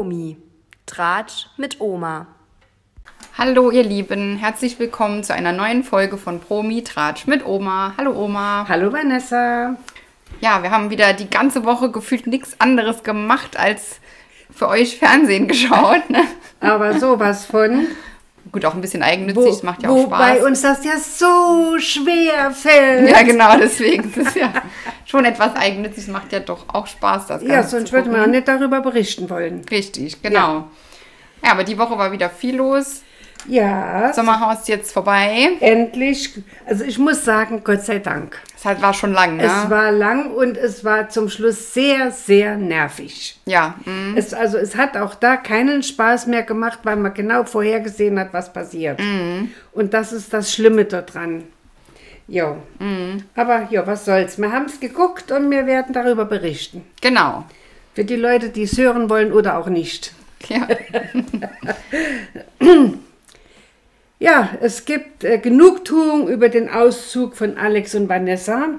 Promi. Tratsch mit Oma. Hallo ihr Lieben, herzlich willkommen zu einer neuen Folge von Promi Tratsch mit Oma. Hallo Oma. Hallo Vanessa. Ja, wir haben wieder die ganze Woche gefühlt nichts anderes gemacht als für euch Fernsehen geschaut. Ne? Aber sowas von. Gut, auch ein bisschen eigennützig, das macht ja auch Spaß. Wobei uns das ja so schwer fällt. Ja, genau, deswegen ist es ja schon etwas eigennützig, es macht ja doch auch Spaß, das Ganze Ja, sonst würde man auch nicht darüber berichten wollen. Richtig, genau. Ja. ja, aber die Woche war wieder viel los. Ja. Sommerhaus jetzt vorbei. Endlich. Also ich muss sagen, Gott sei Dank. Es war schon lang, ne? Es war lang und es war zum Schluss sehr, sehr nervig. Ja. Mhm. Es, also es hat auch da keinen Spaß mehr gemacht, weil man genau vorhergesehen hat, was passiert. Mhm. Und das ist das Schlimme daran. Jo. Mhm. Aber ja, was soll's. Wir haben es geguckt und wir werden darüber berichten. Genau. Für die Leute, die es hören wollen oder auch nicht. Ja. Ja, es gibt äh, Genugtuung über den Auszug von Alex und Vanessa.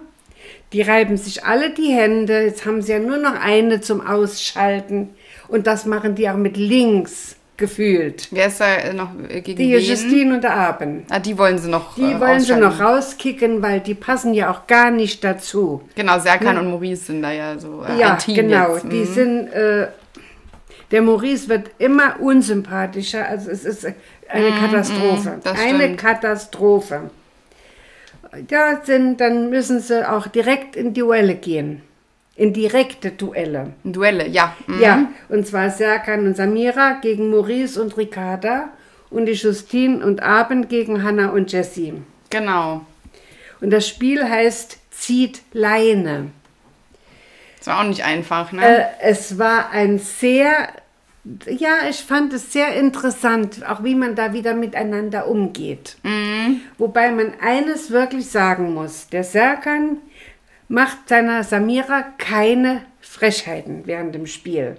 Die reiben sich alle die Hände. Jetzt haben sie ja nur noch eine zum Ausschalten. Und das machen die auch mit links gefühlt. Wer ist da noch äh, gegen Die wen? Justine und der Aben. Ah, die wollen sie noch Die äh, wollen sie noch rauskicken, weil die passen ja auch gar nicht dazu. Genau, Serkan und Maurice sind da ja so äh, ja, ein Team genau. jetzt. Die Mhm. sind. Äh, der Maurice wird immer unsympathischer. Also es ist eine Katastrophe. das eine. Katastrophe. Ja, sind, dann müssen sie auch direkt in Duelle gehen. In direkte Duelle. Duelle, ja. Mhm. Ja, und zwar Serkan und Samira gegen Maurice und Ricarda und die Justine und Abend gegen Hannah und Jessie. Genau. Und das Spiel heißt Zieht Leine. Das war auch nicht einfach, ne? Äh, es war ein sehr, ja, ich fand es sehr interessant, auch wie man da wieder miteinander umgeht. Wobei man eines wirklich sagen muss, der Serkan macht seiner Samira keine Frechheiten während dem Spiel.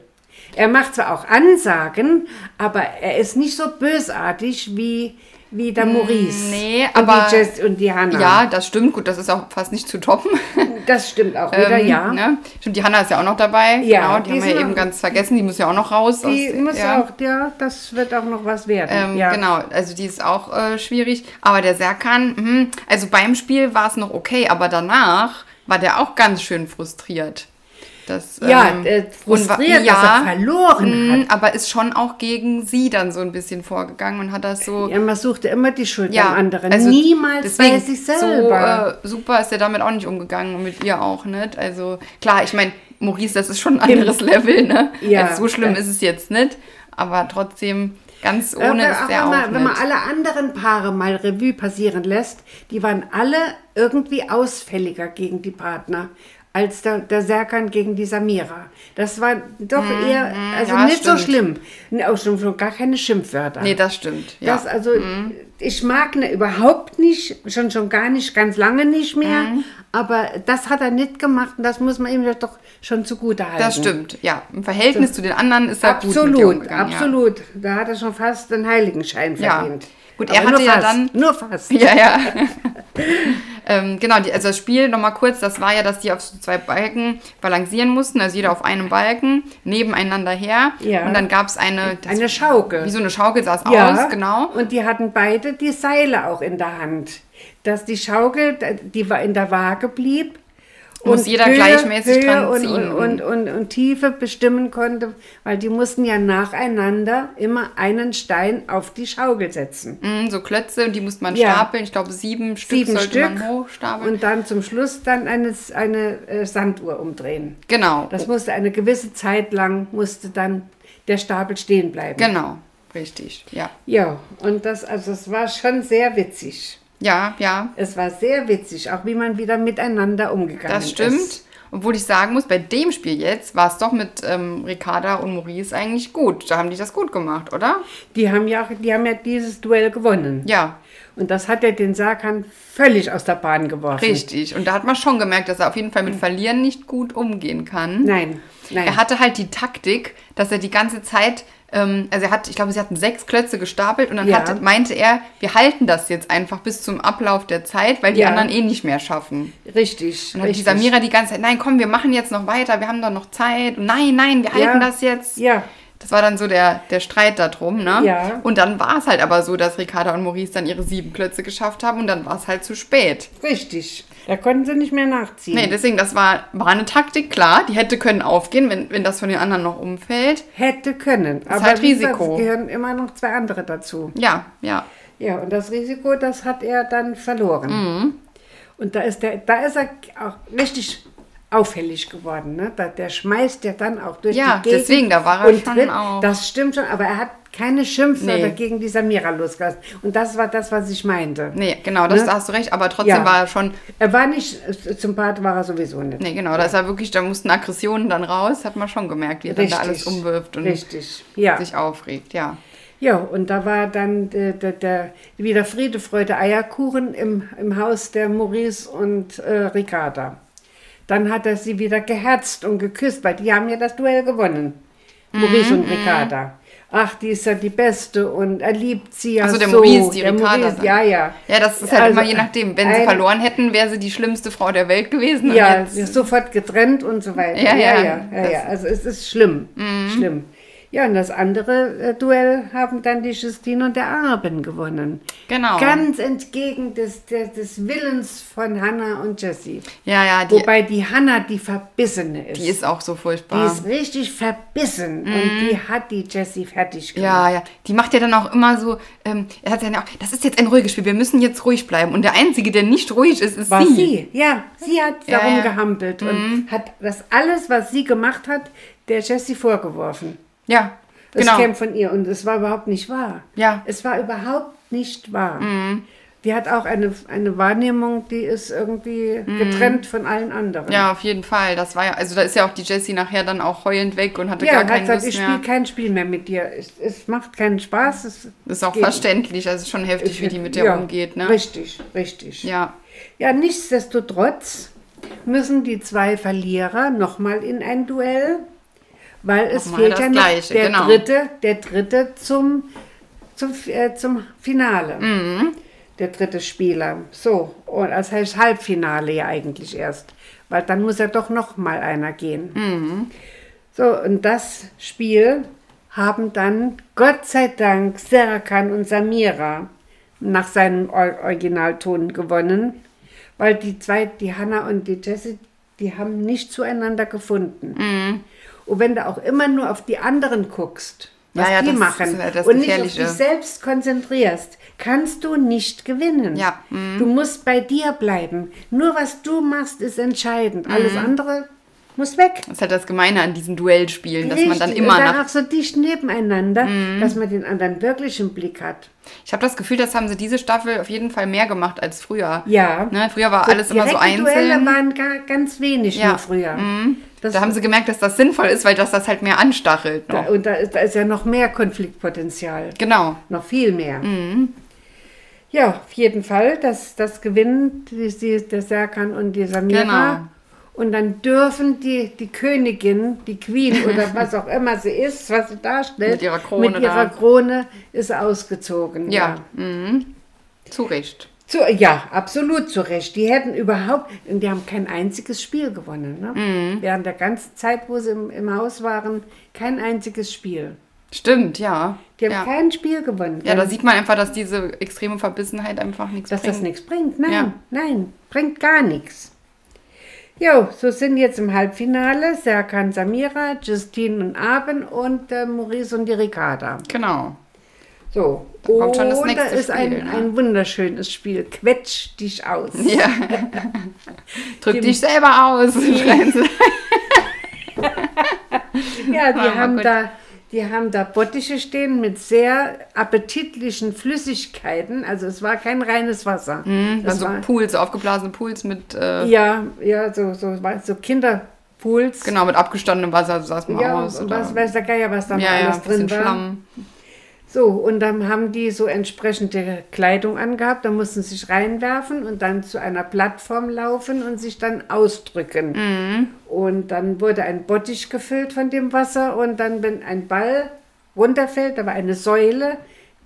Er macht zwar auch Ansagen, aber er ist nicht so bösartig wie, wie der Maurice. nee, und aber- die Jess und die Hannah. ja, das stimmt. Gut, das ist auch fast nicht zu toppen. Das stimmt auch wieder, Ähm, ja. Ne? Stimmt, die Hanna ist ja auch noch dabei. Ja, genau, die, die haben wir eben ganz vergessen. Die muss ja auch noch raus. Die aus, muss ja. auch, ja, das wird auch noch was werden. Ähm, ja. Genau, also die ist auch äh, schwierig. Aber der Serkan, mhm, also beim Spiel war es noch okay, aber danach war der auch ganz schön frustriert. Das, Ja, ähm, äh, frustriert, dass er verloren mh, aber ist schon auch gegen sie dann so ein bisschen vorgegangen und hat das so. Ja, man suchte immer die Schuld Ja, am anderen. also Niemals bei sich selber. So äh, super ist er damit auch nicht umgegangen und mit ihr auch nicht. Also klar, ich meine, Maurice, das ist schon ein anderes Level, ne? Ja, also so schlimm ja. ist es jetzt nicht, aber trotzdem ganz ohne Aber ist auch der wenn, auch man, wenn man nicht. alle anderen Paare mal Revue passieren lässt, die waren alle irgendwie ausfälliger gegen die Partner als der, der Serkan gegen die Samira. Das war doch eher, also Mhm, ja, nicht so stimmt. schlimm. Nee, Auch schon, gar keine Schimpfwörter. Nee, das stimmt. Ja. Mhm. Das also, ich mag ne überhaupt nicht, schon schon gar nicht, ganz lange nicht mehr. Mhm. Aber das hat er nicht gemacht und das muss man ihm doch schon zugute halten. Das stimmt, ja. Im Verhältnis zu den anderen ist er gut mit ihr Absolut, absolut. Da hat er schon fast den Heiligenschein Ja. Gut, er hatte nur ja fast, dann- Nur fast. Ja, ja. ähm, genau, die, also das Spiel nochmal kurz, das war ja, dass die auf so zwei Balken balancieren mussten, also jeder auf einem Balken, nebeneinander her. Ja. Und dann gab es eine, das, Eine Schaukel. wie so eine Schaukel sah es ja, aus, genau. Und die hatten beide die Seile auch in der Hand. Dass die Schaukel, die war in der Waage blieb. Muss jeder gleichmäßig dran und, ziehen. Und, und, und, und Tiefe bestimmen konnte, weil die mussten ja nacheinander immer einen Stein auf die Schaukel setzen. Mhm, so Klötze und die musste man Ja. stapeln. Ich glaube, sieben Stück Sieben sollte Stück man hochstapeln. und dann zum Schluss dann eine, eine äh, Sanduhr umdrehen. genau, Das musste eine gewisse Zeit lang, musste dann der Stapel stehen bleiben. genau, richtig, ja. Ja, und das, also es war schon sehr witzig. Ja, ja, Es war sehr witzig, auch wie man wieder miteinander umgegangen das stimmt. ist. Obwohl ich sagen muss, bei dem Spiel jetzt war es doch mit ähm, Ricarda und Maurice eigentlich gut. Da haben die das gut gemacht, oder? Die haben ja die haben ja dieses Duell gewonnen. Ja, Und das hat ja den Sarkan völlig aus der Bahn geworfen. richtig. Und da hat man schon gemerkt, dass er auf jeden Fall mit Verlieren nicht gut umgehen kann. Nein, nein. Er hatte halt die Taktik, dass er die ganze Zeit, ähm, also er hat, ich glaube, sie hatten sechs Klötze gestapelt und dann Ja. hat, meinte er, wir halten das jetzt einfach bis zum Ablauf der Zeit, weil die Ja. anderen eh nicht mehr schaffen. richtig. Und hat die. Samira die ganze Zeit, nein, komm, wir machen jetzt noch weiter, wir haben doch noch Zeit. Und nein, nein, wir halten Ja. das jetzt. Ja, Das war dann so der, der Streit darum, ne? Ja. Und dann war es halt aber so, dass Ricarda und Maurice dann ihre sieben Klötze geschafft haben und dann war es halt zu spät. Richtig. Da konnten sie nicht mehr nachziehen. Nee, deswegen, das war, war eine Taktik, klar. Die hätte können aufgehen, wenn, wenn das von den anderen noch umfällt. Hätte können. Aber halt Risiko. Es gehören immer noch zwei andere dazu. Ja, ja. Ja, und das Risiko, das hat er dann verloren. Mhm. Und da ist, der, da ist er auch richtig auffällig geworden. Ne? Da, der schmeißt ja dann auch durch Ja, die Gegend. deswegen, da war er schon tritt, auch- Das stimmt schon, aber er hat keine Schimpfwörter Nee. gegen die Samira losgelassen. Und das war das, was ich meinte. Nee, genau, das Ne? hast du recht, aber trotzdem Ja. war er schon. Er war nicht, äh, sympath war er sowieso nicht. Nee, genau, da ist er wirklich, da mussten Aggressionen dann raus, hat man schon gemerkt, wie er dann da alles umwirft und Richtig, ja. sich aufregt, ja. Ja, und da war dann der, der, der, wieder Friede, Freude, Eierkuchen im, im Haus der Maurice und äh, Ricarda. Dann hat er sie wieder geherzt und geküsst, weil die haben ja das Duell gewonnen. Maurice Mhm, und Ricarda. Ach, die ist ja die Beste und er liebt sie ja Ach so, der so. Maurice, die der Ricarda Maurice, ja, ja. Ja, das ist halt Also, immer je nachdem. Wenn sie verloren hätten, wäre sie die schlimmste Frau der Welt gewesen. Ja, jetzt- sie ist sofort getrennt und so weiter. Ja, ja, ja, ja, Mhm. ja. Also es ist schlimm, schlimm. Ja, und das andere äh, Duell haben dann die Justine und der Arben gewonnen. Genau. Ganz entgegen des, des, des Willens von Hannah und Jessie. ja, ja, die, Wobei die Hannah die Verbissene ist. die ist auch so Die furchtbar. ist richtig verbissen und die hat die Jessie fertig gemacht. Ja, ja. Die macht ja dann auch immer so, ähm, er hat ja auch, das ist jetzt ein ruhiges Spiel, wir müssen jetzt ruhig bleiben. Und der Einzige, der nicht ruhig ist, ist War sie. sie. Ja, sie hat Ja, darum ja. gehampelt und hat das alles, was sie gemacht hat, der Jessie vorgeworfen. Ja, Das genau. käme von ihr und es war überhaupt nicht wahr. Ja. Es war überhaupt nicht wahr. Die hat auch eine, eine Wahrnehmung, die ist irgendwie getrennt von allen anderen. Ja, auf jeden Fall. Das war ja, also da ist ja auch die Jessie nachher dann auch heulend weg und hatte Ja, gar hat keine gesagt, Lust ich mehr. spiele kein Spiel mehr mit dir. Es, es macht keinen Spaß. Es ist auch verständlich, also schon heftig, wie die mit der ja, umgeht, ne? Richtig, richtig. Ja. Ja, nichtsdestotrotz müssen die zwei Verlierer nochmal in ein Duell, weil es fehlt ja noch Gleiche, der, genau. dritte, der dritte zum, zum, äh, zum Finale. Mhm. Der dritte Spieler. So, und das heißt Halbfinale ja eigentlich erst, weil dann muss ja doch nochmal einer gehen. Mhm. So, und das Spiel haben dann Gott sei Dank Serkan und Samira nach seinem Or- Originalton gewonnen, weil die zwei, die Hannah und die Jessie, die haben nicht zueinander gefunden. Mhm. Und wenn du auch immer nur auf die anderen guckst, Ja, was ja, die das machen ist ja das und nicht auf dich selbst konzentrierst, kannst du nicht gewinnen. Ja, mhm. Du musst bei dir bleiben. Nur was du machst, ist entscheidend. Alles Mhm. andere muss weg. Das ist halt das Gemeine an diesen Duellspielen, dass man dann Richtig, immer und dann nach. Mhm. auch so dicht nebeneinander, dass man den anderen wirklich im Blick hat. Ich habe das Gefühl, das haben sie diese Staffel auf jeden Fall mehr gemacht als früher. Ja. Ne? Früher war alles immer so direkte Duelle einzeln. waren gar, ganz wenig Ja. früher. Das, Da haben sie gemerkt, dass das sinnvoll ist, weil das das halt mehr anstachelt. da, und da ist, da ist ja noch mehr Konfliktpotenzial. Genau. Noch viel mehr. Mhm. Ja, auf jeden Fall. Das, das gewinnen die, die, der Serkan und die Samira. Genau. Und dann dürfen die, die Königin, die Queen oder was auch immer sie ist, was sie darstellt, Mit ihrer Krone mit ihrer da. Krone ist ausgezogen. Ja. Mhm. Zu Recht. Zu, ja, absolut zu Recht. Die hätten überhaupt, die haben kein einziges Spiel gewonnen. Ne? Mhm. Während der ganzen Zeit, wo sie im, im Haus waren, kein einziges Spiel. Stimmt, ja. Die haben ja. kein Spiel gewonnen. ja, da sieht man einfach, dass diese extreme Verbissenheit einfach nichts dass bringt. das nichts bringt. Nein, Ja. nein, bringt gar nichts. Jo, so sind jetzt im Halbfinale Serkan Samira, Justine und Aben und äh, Maurice und die Ricarda. Genau. So, Kommt schon das nächste ist ein, Spiel, ne? ein wunderschönes Spiel. Quetsch dich aus. Ja. Drück dich selber aus. Ja, die Ah, haben gut. da, die haben da Bottiche stehen mit sehr appetitlichen Flüssigkeiten. Also es war kein reines Wasser. Dann Es so war, Pools, aufgeblasene Pools mit, äh, ja, ja, so, so, so Kinderpools. genau, mit abgestandenem Wasser saß man Ja, aus. oder- was weiß der Geier, was da ja, ja, alles ein bisschen drin war. Schlamm. So, und dann haben die so entsprechende Kleidung angehabt, da mussten sie sich reinwerfen und dann zu einer Plattform laufen und sich dann ausdrücken. Mhm. Und dann wurde ein Bottich gefüllt von dem Wasser und dann, wenn ein Ball runterfällt, da war eine Säule,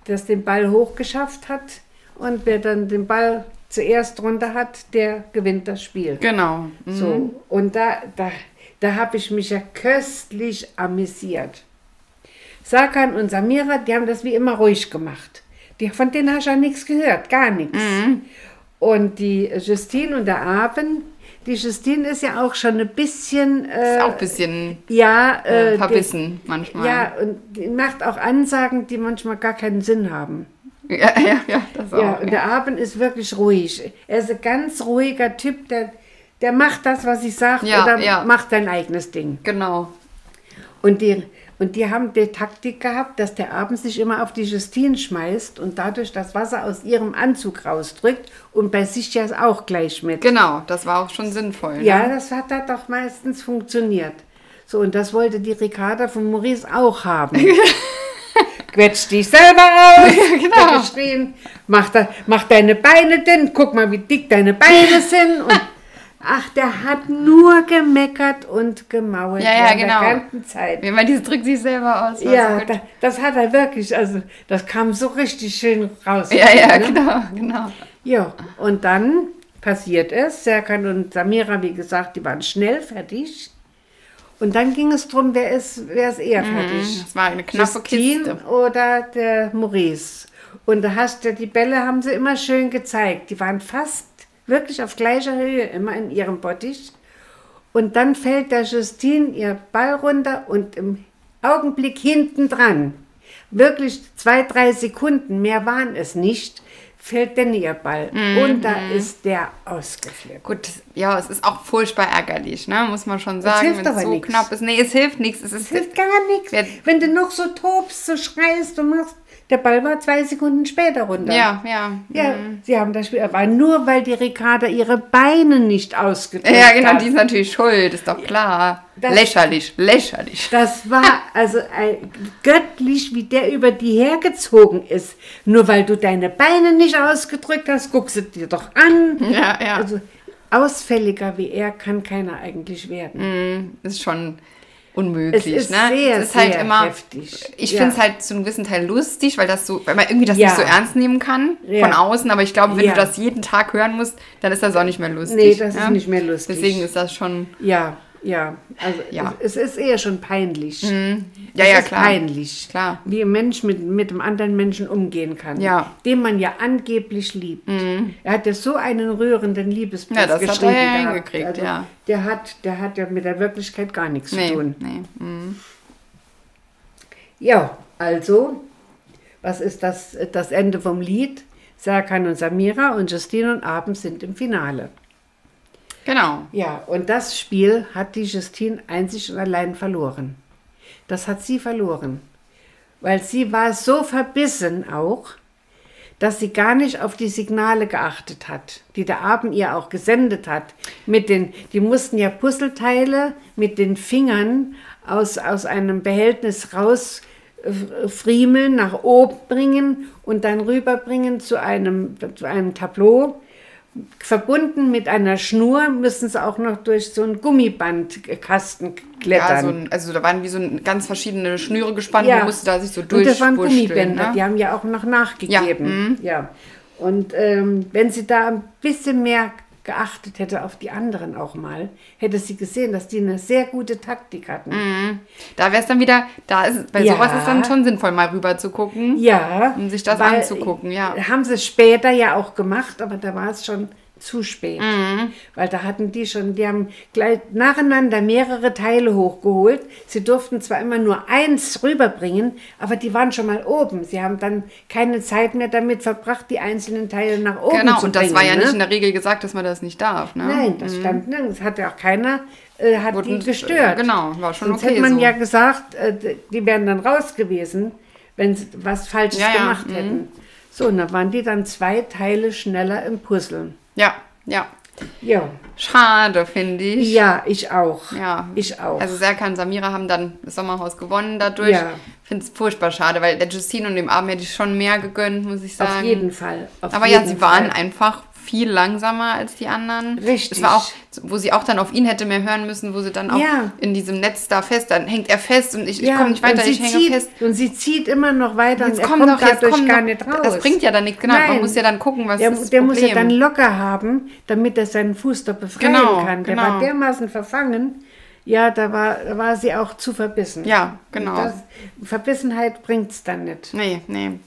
das den Ball hochgeschafft hat und wer dann den Ball zuerst runter hat, der gewinnt das Spiel. Genau. Mhm. So, und da, da, da habe ich mich ja köstlich amüsiert. Sarkan und Samira, die haben das wie immer ruhig gemacht. Die, von denen hast du ja nichts gehört, gar nichts. Mhm. Und die Justine und der Abend, die Justine ist ja auch schon ein bisschen... Äh, Ist auch ein bisschen ja, äh, äh, verbissen die, manchmal. ja, und die macht auch Ansagen, die manchmal gar keinen Sinn haben. ja, ja, ja, das auch. Ja, und der Abend ist wirklich ruhig. Er ist ein ganz ruhiger Typ, der, der macht das, was ich sage, Ja, oder ja. macht sein eigenes Ding. Genau. Und die, und die haben die Taktik gehabt, dass der Abend sich immer auf die Justine schmeißt und dadurch das Wasser aus ihrem Anzug rausdrückt und bei sich ja auch gleich mit. Genau, das war auch schon sinnvoll. Ja, Ne? das hat da doch meistens funktioniert. So, und das wollte die Ricarda von Maurice auch haben. Quetsch dich selber aus, genau. geschrien. Mach, da, mach deine Beine denn, guck mal, wie dick deine Beine sind. Und, ach, der hat nur gemeckert und gemauert Ja, ja, genau. der ganzen Zeit. Wie man dieses drückt sich selber aus. war Ja, so da, das hat er wirklich, also das kam so richtig schön raus. ja, ja, ne? genau, genau. Ja, und dann passiert es. Serkan und Samira, wie gesagt, die waren schnell fertig. Und dann ging es darum, wer ist, wer ist eher fertig? Das war eine knappe Justine Kiste. oder der Maurice. Und da hast du, die Bälle haben sie immer schön gezeigt. Die waren fast wirklich auf gleicher Höhe, immer in ihrem Bottich. Und dann fällt der Justine ihr Ball runter und im Augenblick hinten dran, wirklich zwei, drei Sekunden, mehr waren es nicht, fällt denn ihr Ball. Mhm, Und da ist der ausgeflippt. Gut, ja, es ist auch furchtbar ärgerlich, ne? muss man schon sagen. hilft wenn es aber so nix. knapp ist. Nee, es hilft nichts. Es Das hilft gar nichts. Wenn du noch so tobst, so schreist und machst, der Ball war zwei Sekunden später runter. ja, ja. Ja, sie haben das Spiel, aber nur weil die Ricarda ihre Beine nicht ausgedrückt Ja, genau, hat. die ist natürlich schuld, ist doch klar. Das- lächerlich, lächerlich. Das war also ein, göttlich, wie der über die hergezogen ist. Nur weil du deine Beine nicht ausgedrückt hast, guckst du dir doch an. Ja, ja. Also ausfälliger wie er kann keiner eigentlich werden. ist schon unmöglich, Es ist ne? sehr, es ist halt sehr immer, heftig. Ich Ja. finde es halt zu einem gewissen Teil lustig, weil das so, weil man irgendwie das Ja. nicht so ernst nehmen kann Ja. von außen, aber ich glaube, wenn du das jeden Tag hören musst, dann ist das auch nicht mehr lustig. Nee, das ist ja? nicht mehr lustig. Deswegen ist das schon, Ja, ja. Also Ja. Es, es ist eher schon peinlich. ja, es ja, ist klar. peinlich, Klar. wie ein Mensch mit, mit einem anderen Menschen umgehen kann, Ja. Mhm. den man ja angeblich liebt. Er hat ja so einen rührenden Liebesbrief Ja, das hat er geschrieben. ja hingekriegt, ja. Der hat, der hat ja mit der Wirklichkeit gar nichts nee, zu tun. nee. mm. Ja, also, was ist das, das Ende vom Lied? Serkan und Samira und Justine und Abend sind im Finale. Genau. Ja, und das Spiel hat die Justine einzig und allein verloren. Das hat sie verloren. Weil sie war so verbissen auch, dass sie gar nicht auf die Signale geachtet hat, die der Abend ihr auch gesendet hat. Mit den, die mussten ja Puzzleteile mit den Fingern aus, aus einem Behältnis raus friemeln, nach oben bringen und dann rüberbringen zu einem, zu einem Tableau. Verbunden mit einer Schnur müssen sie auch noch durch so einen Gummibandkasten klettern. Ja, so ein, also da waren wie so ein, ganz verschiedene Schnüre gespannt, Ja. man musste da sich so Und das waren durchwurschteln, Gummibänder, die ne? haben ja auch noch nachgegeben. Ja. Und ähm, wenn sie da ein bisschen mehr geachtet hätte auf die anderen auch mal, hätte sie gesehen, dass die eine sehr gute Taktik hatten. Da wäre es dann wieder, da ist, bei Ja. sowas ist dann schon sinnvoll, mal rüber zu gucken. Ja. Um sich das anzugucken, ja. Haben sie später ja auch gemacht, aber da war es schon zu spät. Mhm. Weil da hatten die schon, die haben gleich nacheinander mehrere Teile hochgeholt. Sie durften zwar immer nur eins rüberbringen, aber die waren schon mal oben. Sie haben dann keine Zeit mehr damit verbracht, die einzelnen Teile nach oben Genau, zu und das bringen. war ja ne? nicht in der Regel gesagt, dass man das nicht darf. Ne? Nein, das stand nirgends. Hat ja auch keiner äh, hat Wurden- die gestört. genau, war schon Sonst okay hätte man so. ja gesagt, äh, die wären dann raus gewesen, wenn sie was Falsches Ja, ja, gemacht mhm. hätten. So, und da waren die dann zwei Teile schneller im Puzzeln. Ja, ja. Ja, Schade, finde ich. ja, ich auch. Ja. Ich auch. Also Serkan und Samira haben dann das Sommerhaus gewonnen dadurch. Ja. Finde es furchtbar schade, weil der Justine und dem Abend hätte ich schon mehr gegönnt, muss ich sagen. auf jeden Fall. Auf Aber ja, jeden sie waren Fall. einfach viel langsamer als die anderen. Richtig. Es war auch, wo sie auch dann auf ihn hätte mehr hören müssen, wo sie dann auch Ja. in diesem Netz da fest, dann hängt er fest und ich, ich Ja, komme nicht weiter, ich hänge zieht, fest. Und sie zieht immer noch weiter Jetzt und er komm kommt doch, dadurch komm gar nicht raus. Das bringt ja dann nichts, genau. Man Nein. muss ja dann gucken, was der, ist das der Problem. muss ja dann locker haben, damit er seinen Fuß da befreien Genau, kann. Der genau. war dermaßen verfangen. Ja, da war, da war sie auch zu verbissen. Ja, genau. Das, Verbissenheit bringt es dann nicht. Nee, nee.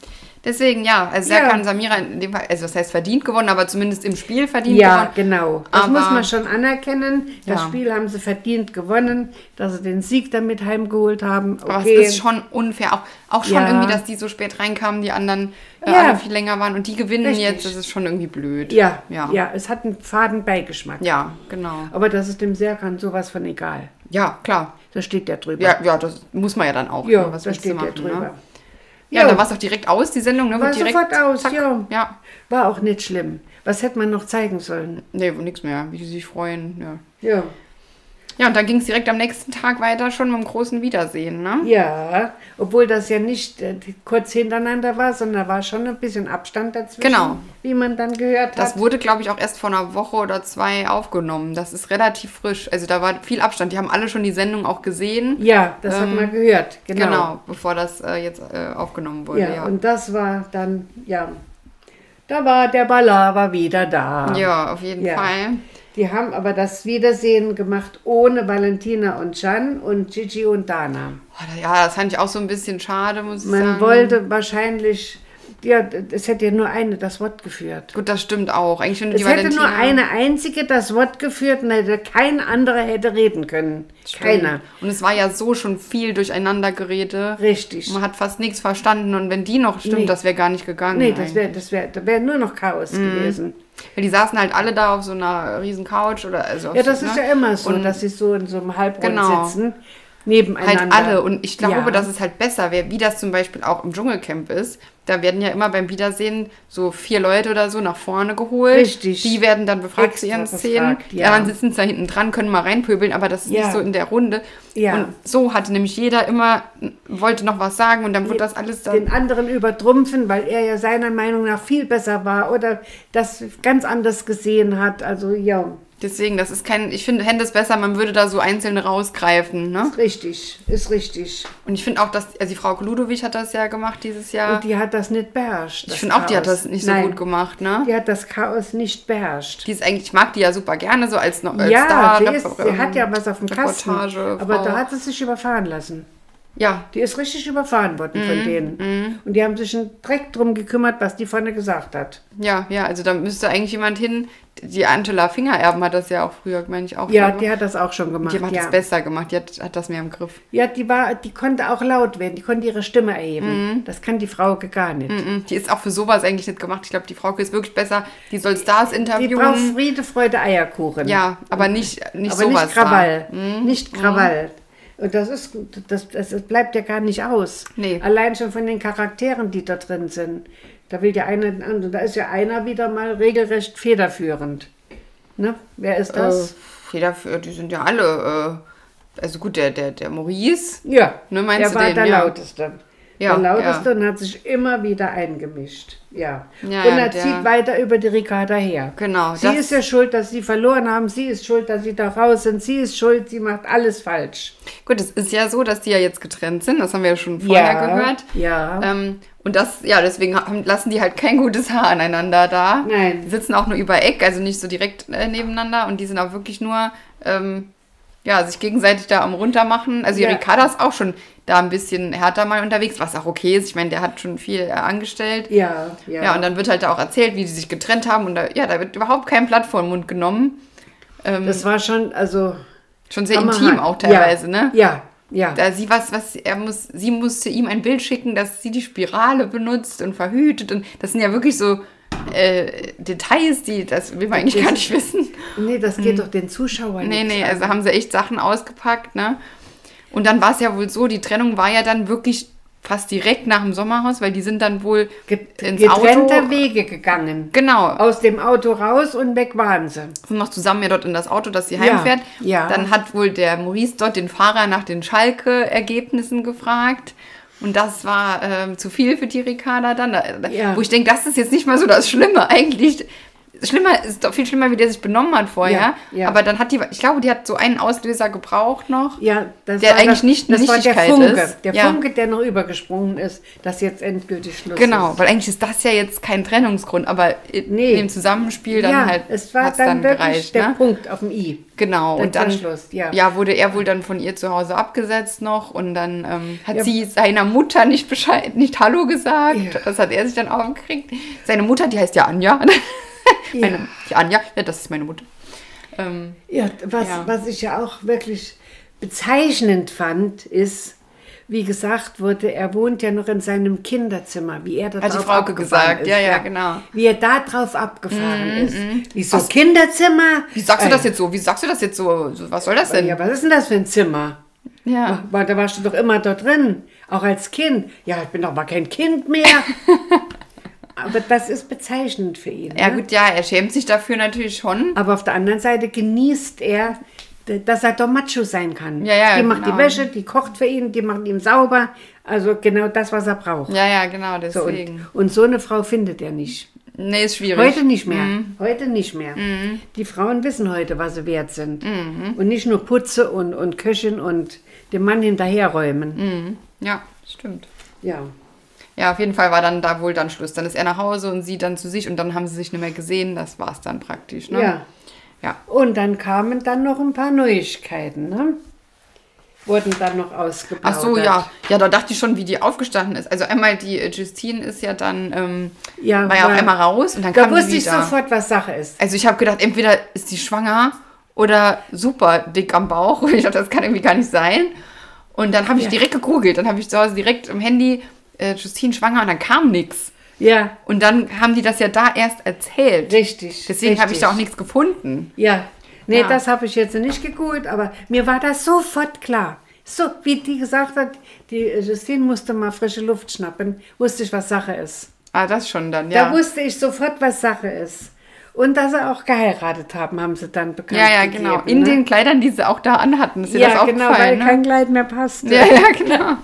Deswegen, ja, also Ja. Serkan Samira in dem Fall, also das heißt verdient gewonnen, aber zumindest im Spiel verdient Ja, gewonnen. genau. Das Aber- muss man schon anerkennen. Das Ja. Spiel haben sie verdient gewonnen, dass sie den Sieg damit heimgeholt haben. Okay. Aber es ist schon unfair. Auch, auch schon Ja. irgendwie, dass die so spät reinkamen, die anderen äh, Ja. alle viel länger waren und die gewinnen Richtig. jetzt. Das ist schon irgendwie blöd. ja, Ja. ja, es hat einen faden Beigeschmack. Ja, genau. Aber das ist dem Serkan sowas von egal. Ja, klar. Da steht der drüber. Ja, ja, das muss man ja dann auch. Ja, ne? Was da steht der machen, drüber. Ne? Ja, dann war es auch direkt aus, die Sendung. Ne? War direkt, sofort aus, zack. ja. Ja, War auch nicht schlimm. Was hätte man noch zeigen sollen? nee, nichts mehr. Wie die sich freuen. Ja, Ja. Ja und dann ging es direkt am nächsten Tag weiter schon mit dem großen Wiedersehen. Ne? Ja, obwohl das ja nicht äh, kurz hintereinander war, sondern war schon ein bisschen Abstand dazwischen. Genau. Wie man dann gehört Das hat. wurde, glaube ich, auch erst vor einer Woche oder zwei aufgenommen. Das ist relativ frisch. Also da war viel Abstand. Die haben alle schon die Sendung auch gesehen. Ja, das hat Ähm, man gehört. Genau, Genau. bevor das äh, jetzt äh, aufgenommen wurde. Ja, Ja, und das war dann, ja, da war der Balava wieder da. ja auf jeden Ja. Fall. Die haben aber das Wiedersehen gemacht ohne Valentina und Jan und Gigi und Dana. Oh, ja, das fand ich auch so ein bisschen schade, muss ich Man sagen. wollte wahrscheinlich, ja, es hätte ja nur eine das Wort geführt. Gut, das stimmt auch. Eigentlich Es die hätte nur Valentina. eine einzige das Wort geführt und hätte kein anderer hätte reden können. Stimmt. Keiner. Und es war ja so schon viel Durcheinandergerede. Richtig. Man hat fast nichts verstanden. Und wenn die noch stimmt, Nee. das wäre gar nicht gegangen. Nee, das wäre das wär, das wär nur noch Chaos Mhm. gewesen. Weil die saßen halt alle da auf so einer riesen Couch oder also Ja, das so, ist ne? ja immer so, Und dass sie so in so einem Halbrund Genau. sitzen, nebeneinander. halt alle. Und ich glaube, Ja. dass es halt besser wäre, wie das zum Beispiel auch im Dschungelcamp ist. Da werden ja immer beim Wiedersehen so vier Leute oder so nach vorne geholt. Richtig. Die werden dann befragt Extra zu ihren Szenen. befragt, Ja. ja. dann sitzen sie da hinten dran, können mal reinpöbeln, aber das ist Ja. nicht so in der Runde. Ja. Und so hatte nämlich jeder immer, wollte noch was sagen und dann wird das alles dann. den anderen übertrumpfen, weil er ja seiner Meinung nach viel besser war oder das ganz anders gesehen hat. Also ja, Deswegen, das ist kein, ich finde, Hände ist besser, man würde da so einzelne rausgreifen, ne? ist richtig, ist richtig. Und ich finde auch, dass, also die Frau Ludowig hat das ja gemacht dieses Jahr. Und die hat das nicht beherrscht. ich finde auch, die hat das nicht so Nein, gut gemacht, ne? Die hat das Chaos nicht beherrscht. Die ist eigentlich, ich mag die ja super gerne, so als, als ja, Star. sie, ist, sie hat ja was auf dem Kasten. Reportage, Aber Frau. da hat sie sich überfahren lassen. Ja, Die ist richtig überfahren worden Mhm, von denen. Und die haben sich einen Dreck drum gekümmert, was die vorne gesagt hat. ja, ja, also da müsste eigentlich jemand hin. Die Angela Fingererben hat das ja auch früher, meine ich, auch. Ja, die hat das auch schon gemacht. die hat ja. das besser gemacht, die hat, hat das mehr im Griff. ja, die war, die konnte auch laut werden, die konnte ihre Stimme erheben. Das kann die Frau gar nicht. Mhm, Die ist auch für sowas eigentlich nicht gemacht. Ich glaube, die Frau ist wirklich besser. Die soll Stars Die interviewen. braucht Friede, Freude, Eierkuchen. ja, aber nicht, nicht aber sowas. nicht Krawall. Mhm. Nicht Krawall. Und das ist, das, das, das bleibt ja gar nicht aus. Nee. Allein schon von den Charakteren, die da drin sind. Da will ja einer den anderen. Da ist ja einer wieder mal regelrecht federführend. Ne? Wer ist das? Äh, jeder für, die sind ja alle. Äh, also gut, der, der, der Maurice. ja, ne, meinst der du war den, der ja. lauteste. Ja, der lauteste ja. und hat sich immer wieder eingemischt. Ja. Ja, und er zieht weiter über die Ricarda her. Genau, Sie ist ja schuld, dass sie verloren haben. Sie ist schuld, dass sie da raus sind. Sie ist schuld, sie macht alles falsch. Gut, es ist ja so, dass die ja jetzt getrennt sind. Das haben wir ja schon vorher gehört. Ja. Ähm, und das, ja, deswegen haben, lassen die halt kein gutes Haar aneinander da. Nein. Die sitzen auch nur über Eck, also nicht so direkt äh, nebeneinander. Und die sind auch wirklich nur, ähm, ja, sich gegenseitig da am runtermachen. Also die Ja. Ricarda ist auch schon da ein bisschen härter mal unterwegs, was auch okay ist. Ich meine, der hat schon viel äh, angestellt. Ja, ja. Ja. und dann wird halt da auch erzählt, wie die sich getrennt haben. Und da, ja, da wird überhaupt kein Blatt vor den Mund genommen. Ähm, das war schon, also. schon sehr intim auch teilweise, ja. ne? Ja, ja. Da sie was, was, er muss, sie musste ihm ein Bild schicken, dass sie die Spirale benutzt und verhütet. Und das sind ja wirklich so äh, Details, die, das will man eigentlich gar nicht wissen. nee, das geht doch den Zuschauern Hm. Nee, nee, also haben sie echt Sachen ausgepackt, ne? Und dann war es ja wohl so, die Trennung war ja dann wirklich fast direkt nach dem Sommerhaus, weil die sind dann wohl Get ins getrennte Auto. Wege gegangen. Genau, Aus dem Auto raus und weg waren sie. sind noch zusammen ja dort in das Auto, dass sie Ja, heimfährt. ja. Dann hat wohl der Maurice dort den Fahrer nach den Schalke-Ergebnissen gefragt. Und das war ähm, zu viel für die Ricarda dann. Da, da- Ja. Wo ich denke, das ist jetzt nicht mal so das Schlimme. Eigentlich schlimmer, ist doch viel schlimmer, wie der sich benommen hat vorher. Ja, ja. Aber dann hat die, ich glaube, die hat so einen Auslöser gebraucht noch. Ja, das Der war eigentlich das, nicht eine das war der Funke, ist. der Ja. Funke, der noch übergesprungen ist, dass jetzt endgültig Schluss Genau, ist. weil eigentlich ist das ja jetzt kein Trennungsgrund, aber in Nee. dem Zusammenspiel dann ja, halt es war hat's dann, wirklich gereicht. der Ne? Punkt auf dem I. Genau, Der und dann Verschluss, ja. wurde er wohl dann von ihr zu Hause abgesetzt noch und dann ähm, hat Ja. sie seiner Mutter nicht Bescheid, nicht Hallo gesagt. Ja. Das hat er sich dann aufgekriegt. Seine Mutter, die heißt ja Anja. Meine, die Anja, ja, das ist meine Mutter. Ähm, Ja, was, Ja. was ich ja auch wirklich bezeichnend fand, ist, wie gesagt wurde, er wohnt ja noch in seinem Kinderzimmer, wie er da Hat die Frauke gesagt, ist. ja, ja, genau. Mhm, Wie er da drauf abgefahren ist. Wieso Kinderzimmer? wie sagst du Äh, das jetzt so? Wie sagst du das jetzt so? So, Was soll das denn? Ja, was ist denn das für ein Zimmer? Ja. Da warst du doch immer dort drin, auch als Kind. Ja, ich bin doch mal kein Kind mehr. Aber das ist bezeichnend für ihn. Ja, ne? gut, ja, er schämt sich dafür natürlich schon. Aber auf der anderen Seite genießt er, dass er doch Macho sein kann. Ja, ja, die macht genau. die Wäsche, die kocht für ihn, die macht ihm sauber. Also genau das, was er braucht. Ja, ja, genau, So, deswegen. und, und so eine Frau findet er nicht. nee, ist schwierig. Heute nicht mehr. Mhm. Heute nicht mehr. Die Frauen wissen heute, was sie wert sind. Und nicht nur Putze und, und Köchin und dem Mann hinterherräumen. Mhm. Ja, stimmt. Ja. Ja, auf jeden Fall war dann da wohl dann Schluss. Dann ist er nach Hause und sie dann zu sich und dann haben sie sich nicht mehr gesehen. Das war es dann praktisch. Ne? ja. Ja. Und dann kamen dann noch ein paar Neuigkeiten. Ne? Wurden dann noch ausgeplaudert. Ach so, ja. Ja, da dachte ich schon, wie die aufgestanden ist. Also einmal die äh, Justine ist ja dann, ähm, Ja, war ja auf war- einmal raus und dann Da kam die wusste ich sofort, was Sache ist. Also ich habe gedacht, entweder ist sie schwanger oder super dick am Bauch. Und ich dachte, das kann irgendwie gar nicht sein. Und dann habe ich Ja. direkt gegoogelt. Dann habe ich zu Hause direkt im Handy äh, Justine schwanger und dann kam nichts. Ja, Und dann haben die das ja da erst erzählt. richtig. Deswegen habe ich da auch nichts gefunden. Ja, nee, Ja. das habe ich jetzt nicht gegoogelt, aber mir war das sofort klar. So, wie die gesagt hat, die Justine musste mal frische Luft schnappen, wusste ich, was Sache ist. Ah, das schon dann, Da ja. wusste ich sofort, was Sache ist. Und dass sie auch geheiratet haben, haben sie dann bekannt Ja, ja, gegeben, genau. In ne? den Kleidern, die sie auch da anhatten. Ist dir das Ja, genau, weil aufgefallen, kein ne? Kleid mehr passte. Ja, ja, genau.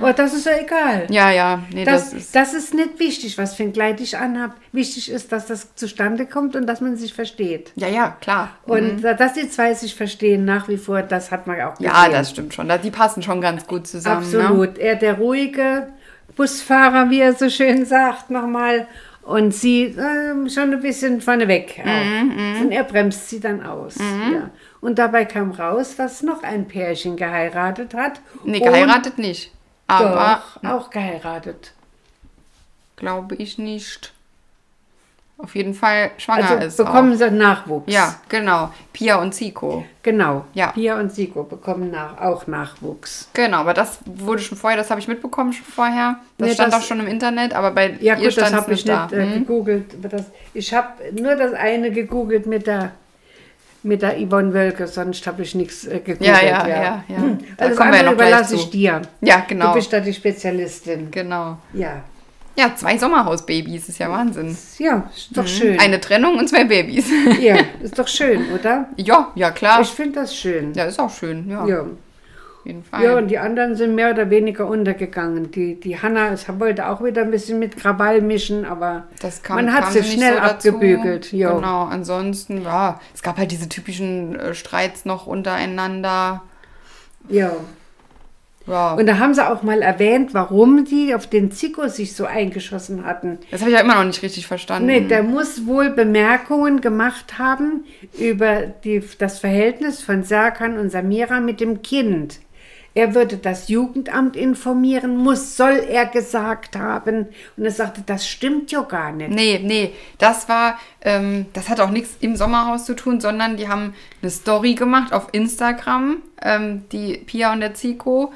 Aber das ist ja egal. Ja, ja. Nee, Das, das, das, ist... ist nicht wichtig, was für ein Kleid ich anhab. Wichtig ist, dass das zustande kommt und dass man sich versteht. Ja, ja, klar. Und dass die zwei sich verstehen nach wie vor, das hat man auch gesehen. Ja, das stimmt schon. Die passen schon ganz gut zusammen. Ne? Absolut. Er der ruhige Busfahrer, wie er so schön sagt, nochmal. Und sie ähm, schon ein bisschen vorneweg auch. Mhm, und er bremst sie dann aus. Ja. Und dabei kam raus, dass noch ein Pärchen geheiratet hat. Nee, geheiratet nicht. Aber Doch, auch geheiratet. glaube ich nicht. Auf jeden Fall schwanger Also ist. bekommen auch. sie Nachwuchs. Ja, genau. Pia und Zico. Genau. Ja. Pia und Siko bekommen nach, auch Nachwuchs. Genau, aber das wurde schon vorher, das habe ich mitbekommen schon vorher. Das Nee, stand das- auch schon im Internet, aber bei Ja ihr gut, das stand habe ich da. nicht äh, Hm? gegoogelt. Das, ich habe nur das eine gegoogelt mit der mit der Yvonne Wölke, sonst habe ich nichts äh, gegoogelt. Ja, ja, ja, ja. Da Also das kommen wir ja noch überlasse ich dir. Ja, genau. Du bist da die Spezialistin. Genau. Ja. Ja, zwei Sommerhausbabys, ist ja Wahnsinn. Ja, ist doch schön. Mhm. Eine Trennung und zwei Babys. Ja, ist doch schön, oder? ja, ja, klar. Ich finde das schön. ja, ist auch schön. Ja, Ja. Jeden Fall. Ja, und die anderen sind mehr oder weniger untergegangen. Die, die Hanna wollte auch wieder ein bisschen mit Krawall mischen, aber kam, man hat sie schnell so abgebügelt. Ja. Genau, ansonsten, ja, es gab halt diese typischen äh, Streits noch untereinander. ja. Ja, Und da haben sie auch mal erwähnt, warum die auf den Zico sich so eingeschossen hatten. das habe ich ja immer noch nicht richtig verstanden. Nee, der muss wohl Bemerkungen gemacht haben über die, das Verhältnis von Serkan und Samira mit dem Kind. Er würde das Jugendamt informieren, muss, soll er gesagt haben. Und er sagte, das stimmt ja gar nicht. Nee, nee, das war, ähm, das hat auch nichts im Sommerhaus zu tun, sondern die haben eine Story gemacht auf Instagram, ähm, die Pia und der Zico.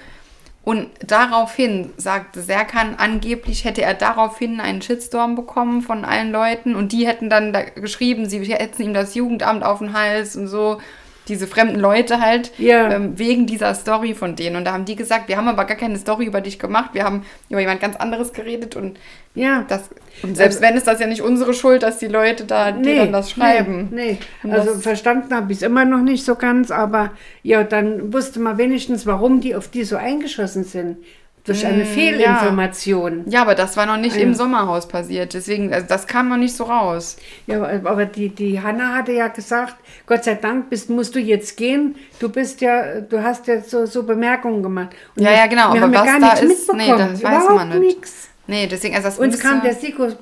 Und daraufhin sagte Serkan, angeblich hätte er daraufhin einen Shitstorm bekommen von allen Leuten und die hätten dann da geschrieben, sie hetzen ihm das Jugendamt auf den Hals und so. Diese fremden Leute halt, Ja. ähm, wegen dieser Story von denen. Und da haben die gesagt, wir haben aber gar keine Story über dich gemacht, wir haben über jemand ganz anderes geredet und Ja. das, und selbst wenn, ist das ja nicht unsere Schuld, dass die Leute da die dann das schreiben. Nee, nee. also verstanden habe ich es immer noch nicht so ganz, aber ja, dann wusste man wenigstens, warum die auf die so eingeschossen sind. Durch eine Fehlinformation. Ja, aber das war noch nicht ja. im Sommerhaus passiert. Deswegen, also das kam noch nicht so raus. Ja, aber die, die Hanna hatte ja gesagt, Gott sei Dank bist, musst du jetzt gehen. Du bist ja, du hast ja so, so Bemerkungen gemacht. Und Ja, ja, genau, Wir aber haben ja was gar da nichts ist, nee, mitbekommen. das weiß man Überhaupt nicht. nichts. Nee, deswegen, also das Uns kam der Siko äh,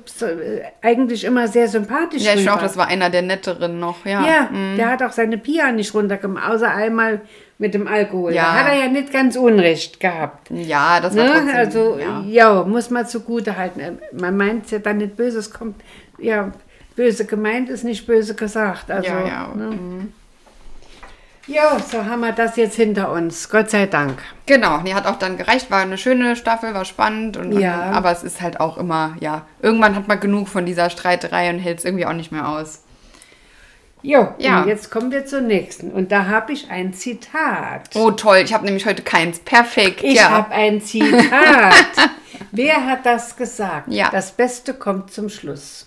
eigentlich immer sehr sympathisch Ja, ich auch, das war einer der netteren noch, ja. Ja, Mhm. der hat auch seine Pia nicht runtergemacht, außer einmal mit dem Alkohol. Ja. Da hat er ja nicht ganz Unrecht gehabt. Ja, das war Ne? trotzdem, Also, ja. ja. muss man zugute halten. Man meint ja dann nicht böse, es kommt, ja, böse gemeint ist nicht böse gesagt. Also, ja, ja. Ne? Ja, so haben wir das jetzt hinter uns, Gott sei Dank. Genau, die hat auch dann gereicht, war eine schöne Staffel, war spannend. Und, Ja. und, aber es ist halt auch immer, ja, irgendwann hat man genug von dieser Streiterei und hält es irgendwie auch nicht mehr aus. Jo, Ja. und jetzt kommen wir zur nächsten. Und da habe ich ein Zitat. Oh, toll, ich habe nämlich heute keins. Perfekt, Ich ja. habe ein Zitat. Wer hat das gesagt? Ja. Das Beste kommt zum Schluss.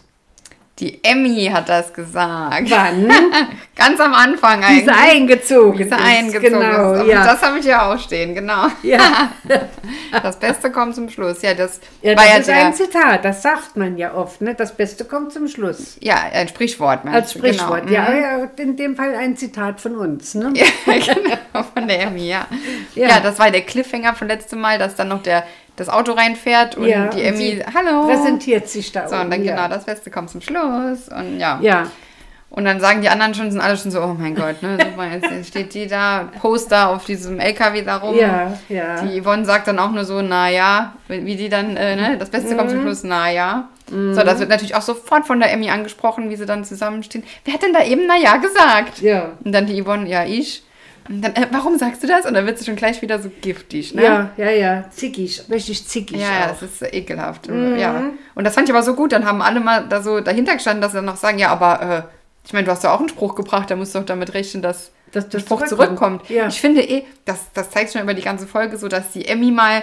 Die Emmy hat das gesagt. Wann? Ganz am Anfang eigentlich. Diese eingezogen Diese ist. eingezogen Genau, ist. ja. Das habe ich ja auch stehen, genau. ja. Das Beste kommt zum Schluss. Ja, das ja, das ja ist der, ein Zitat, das sagt man ja oft. Ne? Das Beste kommt zum Schluss. ja, ein Sprichwort, Als? Sprichwort. Genau. Ja, Mhm. ja, in dem Fall ein Zitat von uns. Ne? Ja, genau, von der Emmy, ja. Ja. ja. das war der Cliffhanger von letztem Mal, dass dann noch der, das Auto reinfährt und Ja, die Emmy, hallo. Präsentiert sich da So, und dann ja. genau, das Beste kommt zum Schluss und ja. Ja, Und dann sagen die anderen schon, sind alle schon so, oh mein Gott, ne, super, jetzt steht die da, Poster auf diesem LKW da rum. ja, ja. Die Yvonne sagt dann auch nur so, naja, wie die dann, äh, ne, das Beste kommt zum Mhm. Schluss, naja. So, das wird natürlich auch sofort von der Emmy angesprochen, wie sie dann zusammenstehen. Wer hat denn da eben naja gesagt? Ja. Und dann die Yvonne, ja, ich. Dann, äh, warum sagst du das? Und dann wird sie schon gleich wieder so giftig, ne? Ja, ja, ja, zickig, richtig zickig Ja, auch. das ist äh, ekelhaft. Ja. Und das fand ich aber so gut. Dann haben alle mal da so dahinter gestanden, dass sie dann noch sagen, ja, aber äh, ich meine, du hast ja auch einen Spruch gebracht, da musst du doch damit rechnen, dass Dass der das Spruch zurückkommt. zurückkommt. Ja. Ich finde eh, das, das zeigt schon über die ganze Folge so, dass die Emmy mal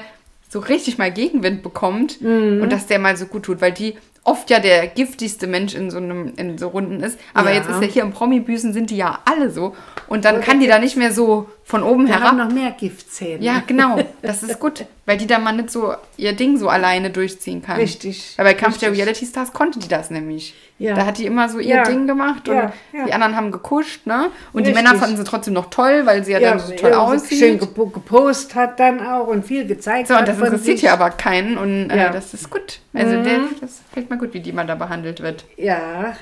so richtig mal Gegenwind bekommt Mhm. und dass der mal so gut tut, weil die oft ja der giftigste Mensch in so einem in so Runden ist. Aber Ja. jetzt ist ja hier im Promi-Büßen sind die ja alle so und dann Aber kann die da nicht mehr so von oben Wir herab haben noch mehr Giftzähne. ja, genau. Das ist gut, weil die da mal nicht so ihr Ding so alleine durchziehen kann. Richtig, Weil bei Kampf der. Reality Stars konnte die das nämlich. Ja. Da hat die immer so ihr Ja. Ding gemacht und Ja, die anderen haben gekuscht, ne? Und die Richtig. Männer fanden sie trotzdem noch toll, weil sie ja, dann so toll aussieht. Schön gepo gepostet hat dann auch und viel gezeigt so, und hat das interessiert hier aber keinen und äh. Mhm. das ist gut. Also der, das gefällt mir gut, wie die mal da behandelt wird. Ja,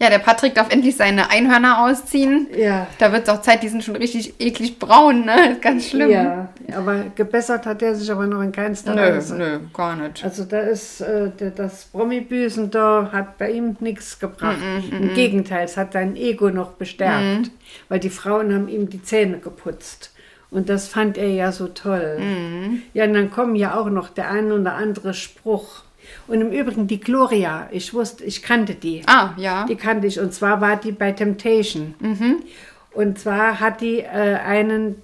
Ja, der Patrick darf endlich seine Einhörner ausziehen. ja. Da wird es auch Zeit, die sind schon richtig eklig braun, ne? Ist ganz schlimm. Ja, aber gebessert hat er sich aber noch in keinster Nö, Weise. nö, gar nicht. Also da ist äh, das Promi-Büßen da hat bei ihm nichts gebracht. Mm, Im Gegenteil, es hat sein Ego noch bestärkt, Mm. weil die Frauen haben ihm die Zähne geputzt. Und das fand er ja so toll. Mm. Ja, und dann kommen ja auch noch der ein oder andere Spruch. Und im Übrigen die Gloria, ich wusste, ich kannte die. Ah, ja. Die kannte ich. Und zwar war die bei Temptation. Und zwar hat die äh, einen,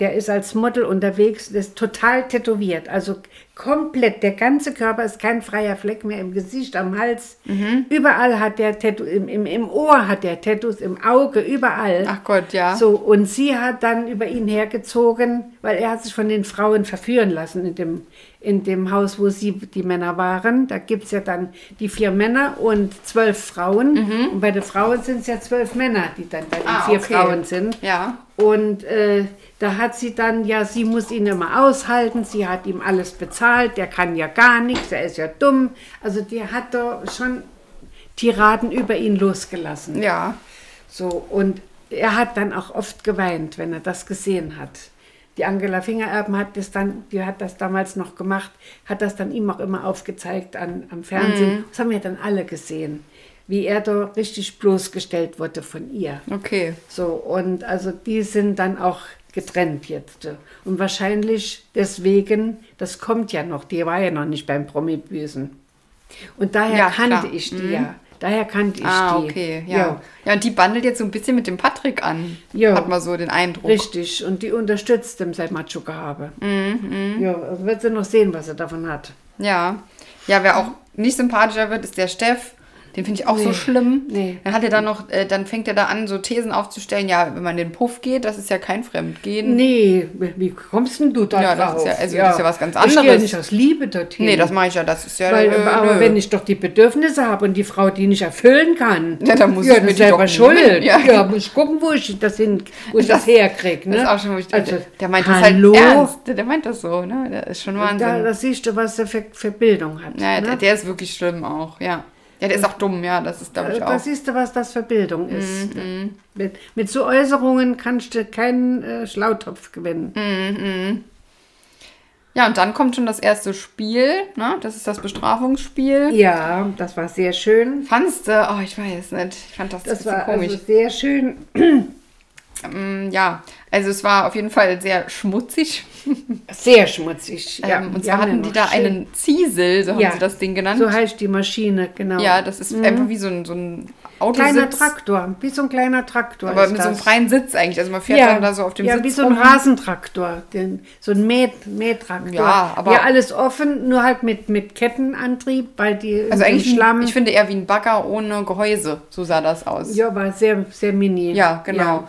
der ist als Model unterwegs, der ist total tätowiert. Also komplett, der ganze Körper ist kein freier Fleck mehr im Gesicht, am Hals. Überall hat der Tattoos, im, im, im Ohr hat der Tattoos, im Auge, überall. Ach Gott, ja. So, und sie hat dann über ihn hergezogen, weil er hat sich von den Frauen verführen lassen in dem, in dem Haus, wo sie die Männer waren. Da gibt es ja dann die vier Männer und zwölf Frauen. Und bei den Frauen sind es ja zwölf Männer, die dann bei den Mhm. Ah, vier okay. Frauen sind. Ja. Und äh, da hat sie dann, ja, sie muss ihn immer aushalten, sie hat ihm alles bezahlt, der kann ja gar nichts, er ist ja dumm. Also die hat da schon Tiraden über ihn losgelassen. Ja. So, und er hat dann auch oft geweint, wenn er das gesehen hat. Die Angela Fingererben hat das dann, die hat das damals noch gemacht, hat das dann ihm auch immer aufgezeigt an, am Fernsehen. Das haben wir dann alle gesehen, wie er da richtig bloßgestellt wurde von ihr. Okay. So, und also die sind dann auch getrennt jetzt. Und wahrscheinlich deswegen, das kommt ja noch, die war ja noch nicht beim Promi-Büßen. Und daher Ja, kannte klar. ich die ja. Daher kannte ich Ah, die. okay, ja. ja. und die bandelt jetzt so ein bisschen mit dem Patrick an. Ja. Hat man so den Eindruck. Richtig, und die unterstützt dem seit Matschuka-Habe. Ja, also wird sie noch sehen, was er davon hat. Ja. Ja, wer auch nicht sympathischer wird, ist der Steff. Den finde ich auch so schlimm. Nee. Dann hat er da noch, äh, dann fängt er da an, so Thesen aufzustellen, ja, wenn man den Puff geht, das ist ja kein Fremdgehen. Nee, wie kommst denn du da Ja, das drauf? ist ja- also das ist ja was ganz Ich gehe anderes. nicht aus Liebe dorthin. Nee, das mache ich ja, das ist ja. Weil, äh, aber nö. wenn ich doch die Bedürfnisse habe und die Frau die nicht erfüllen kann, Ja, dann muss ja, ich das mir selber doch schuld. nehmen. Ja. Ja. muss ich gucken, wo ich das, hin, wo ich Das- das, herkriege. Ne? Das ist auch schon, wo ich, also, der, der meint hallo? das halt ernst. Der, der meint das so, ne? Der ist schon Wahnsinn. Da, da siehst du, was er für, für Bildung hat. ja, der, ne? der ist wirklich schlimm auch, ja. Ja, der ist auch dumm, ja, das ist, glaube ich, Da auch. siehst du, was das für Bildung ist. Mhm, Mit, mit so Äußerungen kannst du keinen äh, Schlautopf gewinnen. Mhm. Ja, und dann kommt schon das erste Spiel, ne? Das ist das Bestrafungsspiel. Ja, das war sehr schön. Fandst du? Oh, ich weiß nicht. Ich fand das, Das war komisch. also sehr schön. Mm, ja, also es war auf jeden Fall sehr schmutzig. Sehr schmutzig. Ja, ähm, und zwar hatten ja die da schön- einen Ziesel, so Ja, haben sie das Ding genannt. So heißt die Maschine, genau. ja, das ist einfach wie so ein, so ein Kleiner Autositz. Traktor, wie so ein kleiner Traktor. aber mit so einem das. freien Sitz eigentlich. Also man fährt ja, dann da so auf dem ja, Sitz wie so ein rum. Rasentraktor, den, so ein Mäht, Mähtraktor. Ja, aber- ja, alles offen, nur halt mit, mit Kettenantrieb, weil die Also eigentlich, Schlamm. ich finde eher wie ein Bagger ohne Gehäuse. So sah das aus. ja, war sehr, sehr mini. Ja, genau. Ja.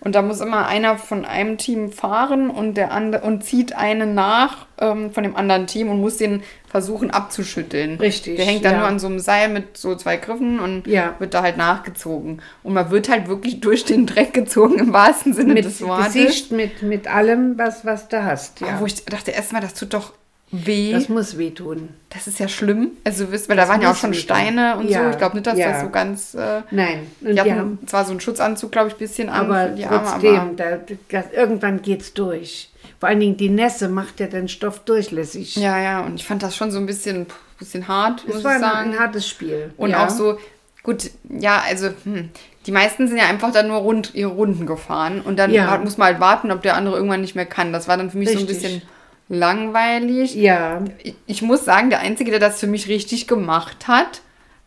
Und da muss immer einer von einem Team fahren und der andere und zieht einen nach ähm, von dem anderen Team und muss den versuchen abzuschütteln. Richtig, Der hängt dann ja. nur an so einem Seil mit so zwei Griffen und Ja. wird da halt nachgezogen. Und man wird halt wirklich durch den Dreck gezogen im wahrsten Sinne Mit des Wortes. Gesicht, mit, mit allem, was, was du hast. Ja. Ja. Wo ich dachte erstmal, das tut doch weh. Das Das, muss wehtun. ist ja schlimm. Also wisst, weil da Das waren ja auch muss schon wehtun. Steine und so. Ja, Ich glaube nicht, dass ja. das so ganz. Äh, Nein. Und die hatten haben, zwar so einen Schutzanzug, glaube ich, ein bisschen an aber die Arme, trotzdem, aber da, das, irgendwann geht's durch. Vor allen Dingen die Nässe macht ja den Stoff durchlässig. Ja, ja, und ich fand das schon so ein bisschen, bisschen hart, muss es war ich ein, sagen. ein hartes Spiel. und ja. auch so, gut, ja, also, hm, die meisten sind ja einfach dann nur rund, ihre Runden gefahren und dann Ja. muss man halt warten, ob der andere irgendwann nicht mehr kann. Das war dann für mich so ein Richtig. bisschen langweilig. Ja, Ich, ich muss sagen, der Einzige, der das für mich richtig gemacht hat,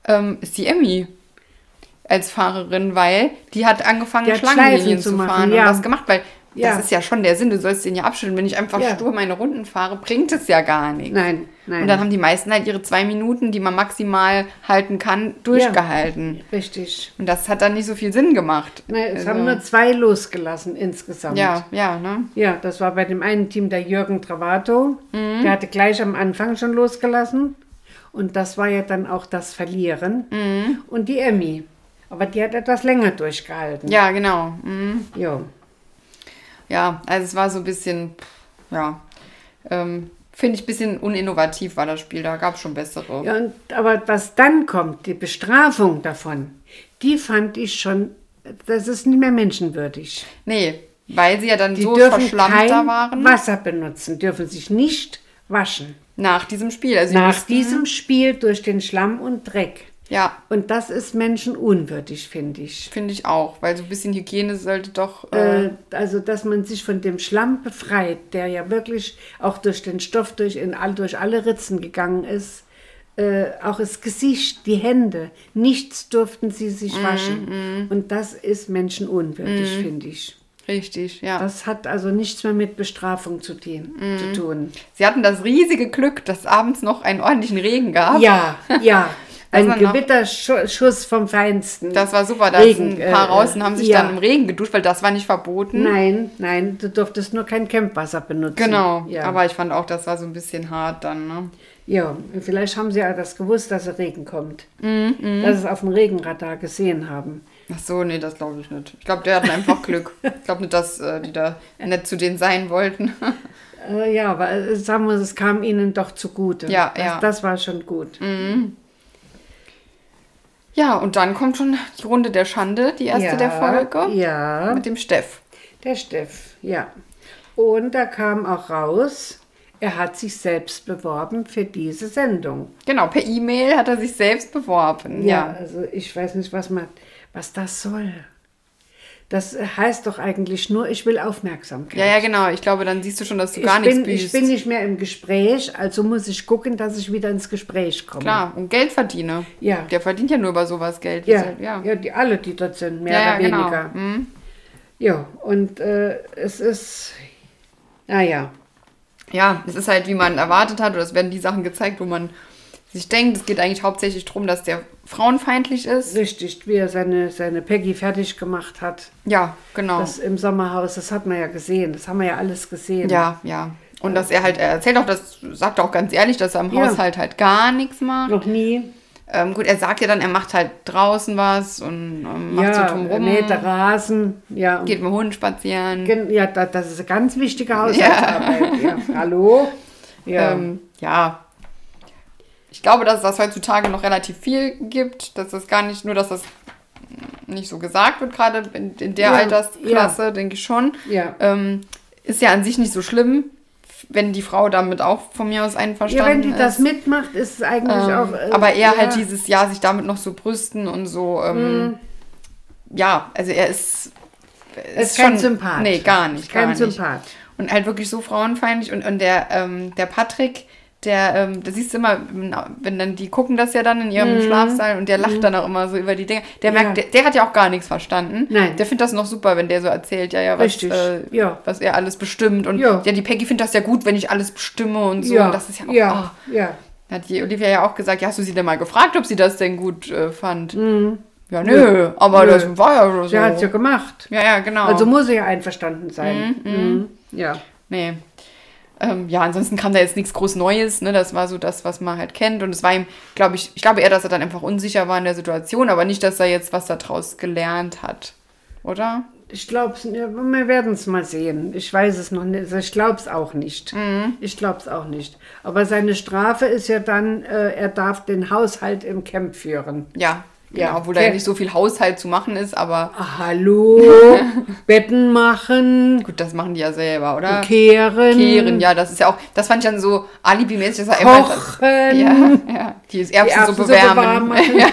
ähm, ist die Emmy als Fahrerin, weil die hat angefangen, Die hat Schlangenlinien zu machen, fahren ja. und das gemacht, weil Ja. das ist ja schon der Sinn, du sollst den ja abschütteln. Wenn ich einfach Ja. stur meine Runden fahre, bringt es ja gar nichts. nein, nein. Und dann haben die meisten halt ihre zwei Minuten, die man maximal halten kann, durchgehalten. Richtig. Und das hat dann nicht so viel Sinn gemacht. Nein, es Also, haben nur zwei losgelassen insgesamt. Ja, ja, ne? Ja, das war bei dem einen Team der Jürgen Travato. Der hatte gleich am Anfang schon losgelassen. Und das war ja dann auch das Verlieren. Und die Emmy. Aber die hat etwas länger durchgehalten. Ja, genau. Mhm. Jo. Ja, also es war so ein bisschen, ja, ähm, finde ich ein bisschen uninnovativ war das Spiel. Da gab es schon bessere. Ja, und, aber was dann kommt, die Bestrafung davon, die fand ich schon, das ist nicht mehr menschenwürdig. Nee, weil sie ja dann Die so dürfen verschlammt da waren Wasser benutzen, dürfen sich nicht waschen. nach diesem Spiel. Also Nach diesem Spiel durch den Schlamm und Dreck. Ja, Und das ist menschenunwürdig, finde ich. finde ich auch, weil so ein bisschen Hygiene sollte doch. Äh, Äh, also, dass man sich von dem Schlamm befreit, der ja wirklich auch durch den Stoff durch, in all, durch alle Ritzen gegangen ist. Äh, auch das Gesicht, die Hände, nichts durften sie sich Mhm, waschen. Und das ist menschenunwürdig, finde ich. richtig, ja. Das hat also nichts mehr mit Bestrafung zu tun. Mhm. Zu tun. sie hatten das riesige Glück, dass abends noch einen ordentlichen Regen gab. Ja, ja. Ein Gewitterschuss vom Feinsten. Das war super. Da Regen, sind ein paar äh, draußen haben sich ja. dann im Regen geduscht, weil das war nicht verboten. Nein, nein, du durftest nur kein Campwasser benutzen. Genau, Ja. aber ich fand auch, das war so ein bisschen hart dann. Ne? Ja, vielleicht haben sie ja das gewusst, dass der Regen kommt. Mhm, Dass sie es auf dem Regenradar gesehen haben. Ach so, nee, das glaube ich nicht. Ich glaube, die hatten einfach Glück. Ich glaube nicht, dass äh, die da nett zu denen sein wollten. Äh, ja, aber äh, sagen wir, es kam ihnen doch zugute. Ja, das, ja. Mhm. das war schon gut. Ja, und dann kommt schon die Runde der Schande, die erste ja, der Folge. Ja, Mit dem Steff. der Steff, ja. Und da kam auch raus, er hat sich selbst beworben für diese Sendung. Genau, per E-Mail hat er sich selbst beworben. Ja, Ja. also ich weiß nicht, was man, was das soll. Das heißt doch eigentlich nur, ich will Aufmerksamkeit. Ja, ja, genau. Ich glaube, dann siehst du schon, dass du ich, gar bin, nichts ich büßt. bin nicht mehr im Gespräch, also muss ich gucken, dass ich wieder ins Gespräch komme. Klar, und Geld verdiene. Ja. Der verdient ja nur über sowas Geld. Ja, Ist ja. ja. die alle, die dort sind, mehr Ja, ja, oder genau. weniger. Mhm. Ja, und äh, es ist, naja, ja, es ist halt, wie man erwartet hat, oder es werden die Sachen gezeigt, wo man sich denkt, es geht eigentlich hauptsächlich darum, dass der frauenfeindlich ist. Richtig, wie er seine, seine Peggy fertig gemacht hat. Ja, genau. Das im Sommerhaus, das hat man ja gesehen. Das haben wir ja alles gesehen. ja, ja. Und dass er halt, er erzählt auch, das sagt er auch ganz ehrlich, dass er im Ja. Haushalt halt gar nichts macht. Noch nie. Ähm, gut, er sagt ja dann, er macht halt draußen was und ähm, macht so ja, drumrum. mäht Rasen. Ja, Geht mit dem Hund spazieren. Gen- Ja, da, das ist eine ganz wichtige Haushaltsarbeit. Ja. Hallo? Ja. Ähm, ja. Ich glaube, dass es das heutzutage noch relativ viel gibt. Dass das gar nicht, nur dass das nicht so gesagt wird, gerade in, in der Ja, Altersklasse, denke ich schon. ja. Ähm, ist ja an sich nicht so schlimm, wenn die Frau damit auch von mir aus ja, einverstanden wenn die ist. das mitmacht, ist es eigentlich Ähm, auch. äh, aber er ja, halt dieses Jahr sich damit noch so brüsten und so. Ähm, Mhm. Ja, also er ist. Ist kein Sympath. Nee, gar nicht. Ist kein gar nicht. Sympath. Und halt wirklich so frauenfeindlich. Und, und der, ähm, der Patrick, der, ähm, da siehst du immer, wenn dann, die gucken das ja dann in ihrem Schlafsaal und der lacht dann auch immer so über die Dinge. Der Mhm. Ja. merkt, der, der hat ja auch gar nichts verstanden. Nein. Der findet das noch super, wenn der so erzählt, ja, ja, was, äh, Ja. was er alles bestimmt. Und Ja. ja, die Peggy findet das ja gut, wenn ich alles bestimme und so. Ja, Und das ist ja auch, ja, oh, ja. hat die Olivia ja auch gesagt, ja, hast du sie denn mal gefragt, ob sie das denn gut äh, fand? Ja, nö, aber Nö. das war ja so. Sie hat es ja gemacht. ja, ja, genau. Also muss sie ja einverstanden sein. Mhm. Ja. Nee. Ähm, ja, ansonsten kam da jetzt nichts groß Neues, ne? Das war so das, was man halt kennt. Und es war ihm, glaube ich, ich glaube eher, dass er dann einfach unsicher war in der Situation, aber nicht, dass er jetzt was daraus gelernt hat. Oder? Ich glaube wir werden es mal sehen. Ich weiß es noch nicht. Ich glaube es auch nicht. Mhm. Ich glaube es auch nicht. Aber seine Strafe ist ja dann, äh, er darf den Haushalt im Camp führen. Ja. Genau, Ja. obwohl da ja nicht so viel Haushalt zu machen ist, aber Ah, hallo, Betten machen, gut, das machen die ja selber, oder? kehren, Kehren, ja, das ist ja auch, das fand ich dann so alibimäßig, dass er einfach. kochen. Ja, ja, die Erbsensuppe Erbsensuppe warm wärmen. machen. ja,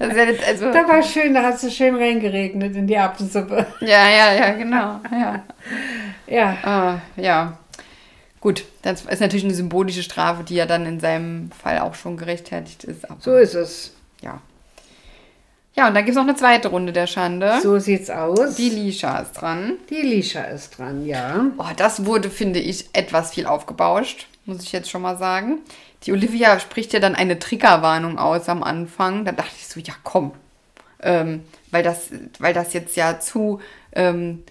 das ist ja, jetzt- also, Da war schön, da hat es schön reingeregnet in die Erbsensuppe. ja, ja, ja, genau. Ja. Ja, Ah, ja. Gut, das ist natürlich eine symbolische Strafe, die ja dann in seinem Fall auch schon gerechtfertigt ist. So ist es. ja. Ja, und dann gibt es noch eine zweite Runde der Schande. So sieht's aus. Die Lisha ist dran. Die Lisha ist dran, ja. Oh, das wurde, finde ich, etwas viel aufgebauscht, muss ich jetzt schon mal sagen. Die Olivia spricht ja dann eine Triggerwarnung aus am Anfang. Da dachte ich so, ja komm. Ähm, weil, das, weil das jetzt ja zu ähm,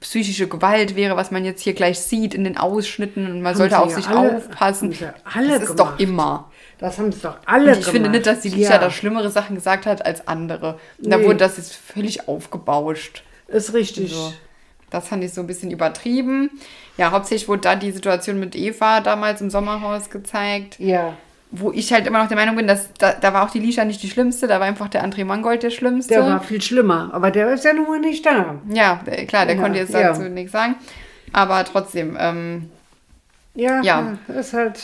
psychische Gewalt wäre, was man jetzt hier gleich sieht in den Ausschnitten und man Haben sollte auf ja sich alle- aufpassen. sie alle das ist doch immer. Das haben sie doch alle Und ich finde nicht, dass die Lisha ja, da schlimmere Sachen gesagt hat als andere. Und da Nee. wurde das jetzt völlig aufgebauscht. Ist richtig. So. Das fand ich so ein bisschen übertrieben. Ja, hauptsächlich wurde da die Situation mit Eva damals im Sommerhaus gezeigt, Ja, wo ich halt immer noch der Meinung bin, dass da, da war auch die Lisha nicht die schlimmste, da war einfach der André Mangold der schlimmste. der war viel schlimmer. Aber der ist ja nun mal nicht da. ja, der, klar, der Ja, konnte jetzt ja. dazu nichts sagen. Aber trotzdem, ähm, Ja, Ja. ja. ist halt.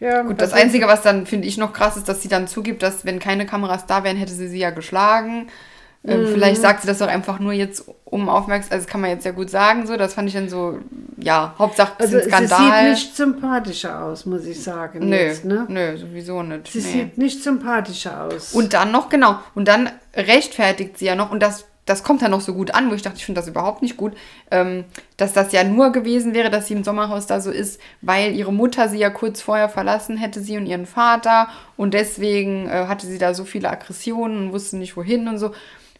Ja, gut, das was- Einzige, was dann, finde ich, noch krass ist, dass sie dann zugibt, dass wenn keine Kameras da wären, hätte sie sie ja geschlagen. Ähm, Mhm. Vielleicht sagt sie das doch einfach nur jetzt um Aufmerksamkeit, also das kann man jetzt ja gut sagen, so, das fand ich dann so, ja, Hauptsache Also, sie Skandal. sieht nicht sympathischer aus, muss ich sagen. Nö, Jetzt, ne? nö, sowieso nicht. Sie nee. sieht nicht sympathischer aus. Und dann noch, genau, und dann rechtfertigt sie ja noch, und das, das kommt dann noch so gut an, wo ich dachte, ich finde das überhaupt nicht gut, ähm, dass das ja nur gewesen wäre, dass sie im Sommerhaus da so ist, weil ihre Mutter sie ja kurz vorher verlassen hätte, sie und ihren Vater, und deswegen äh, hatte sie da so viele Aggressionen und wusste nicht wohin und so,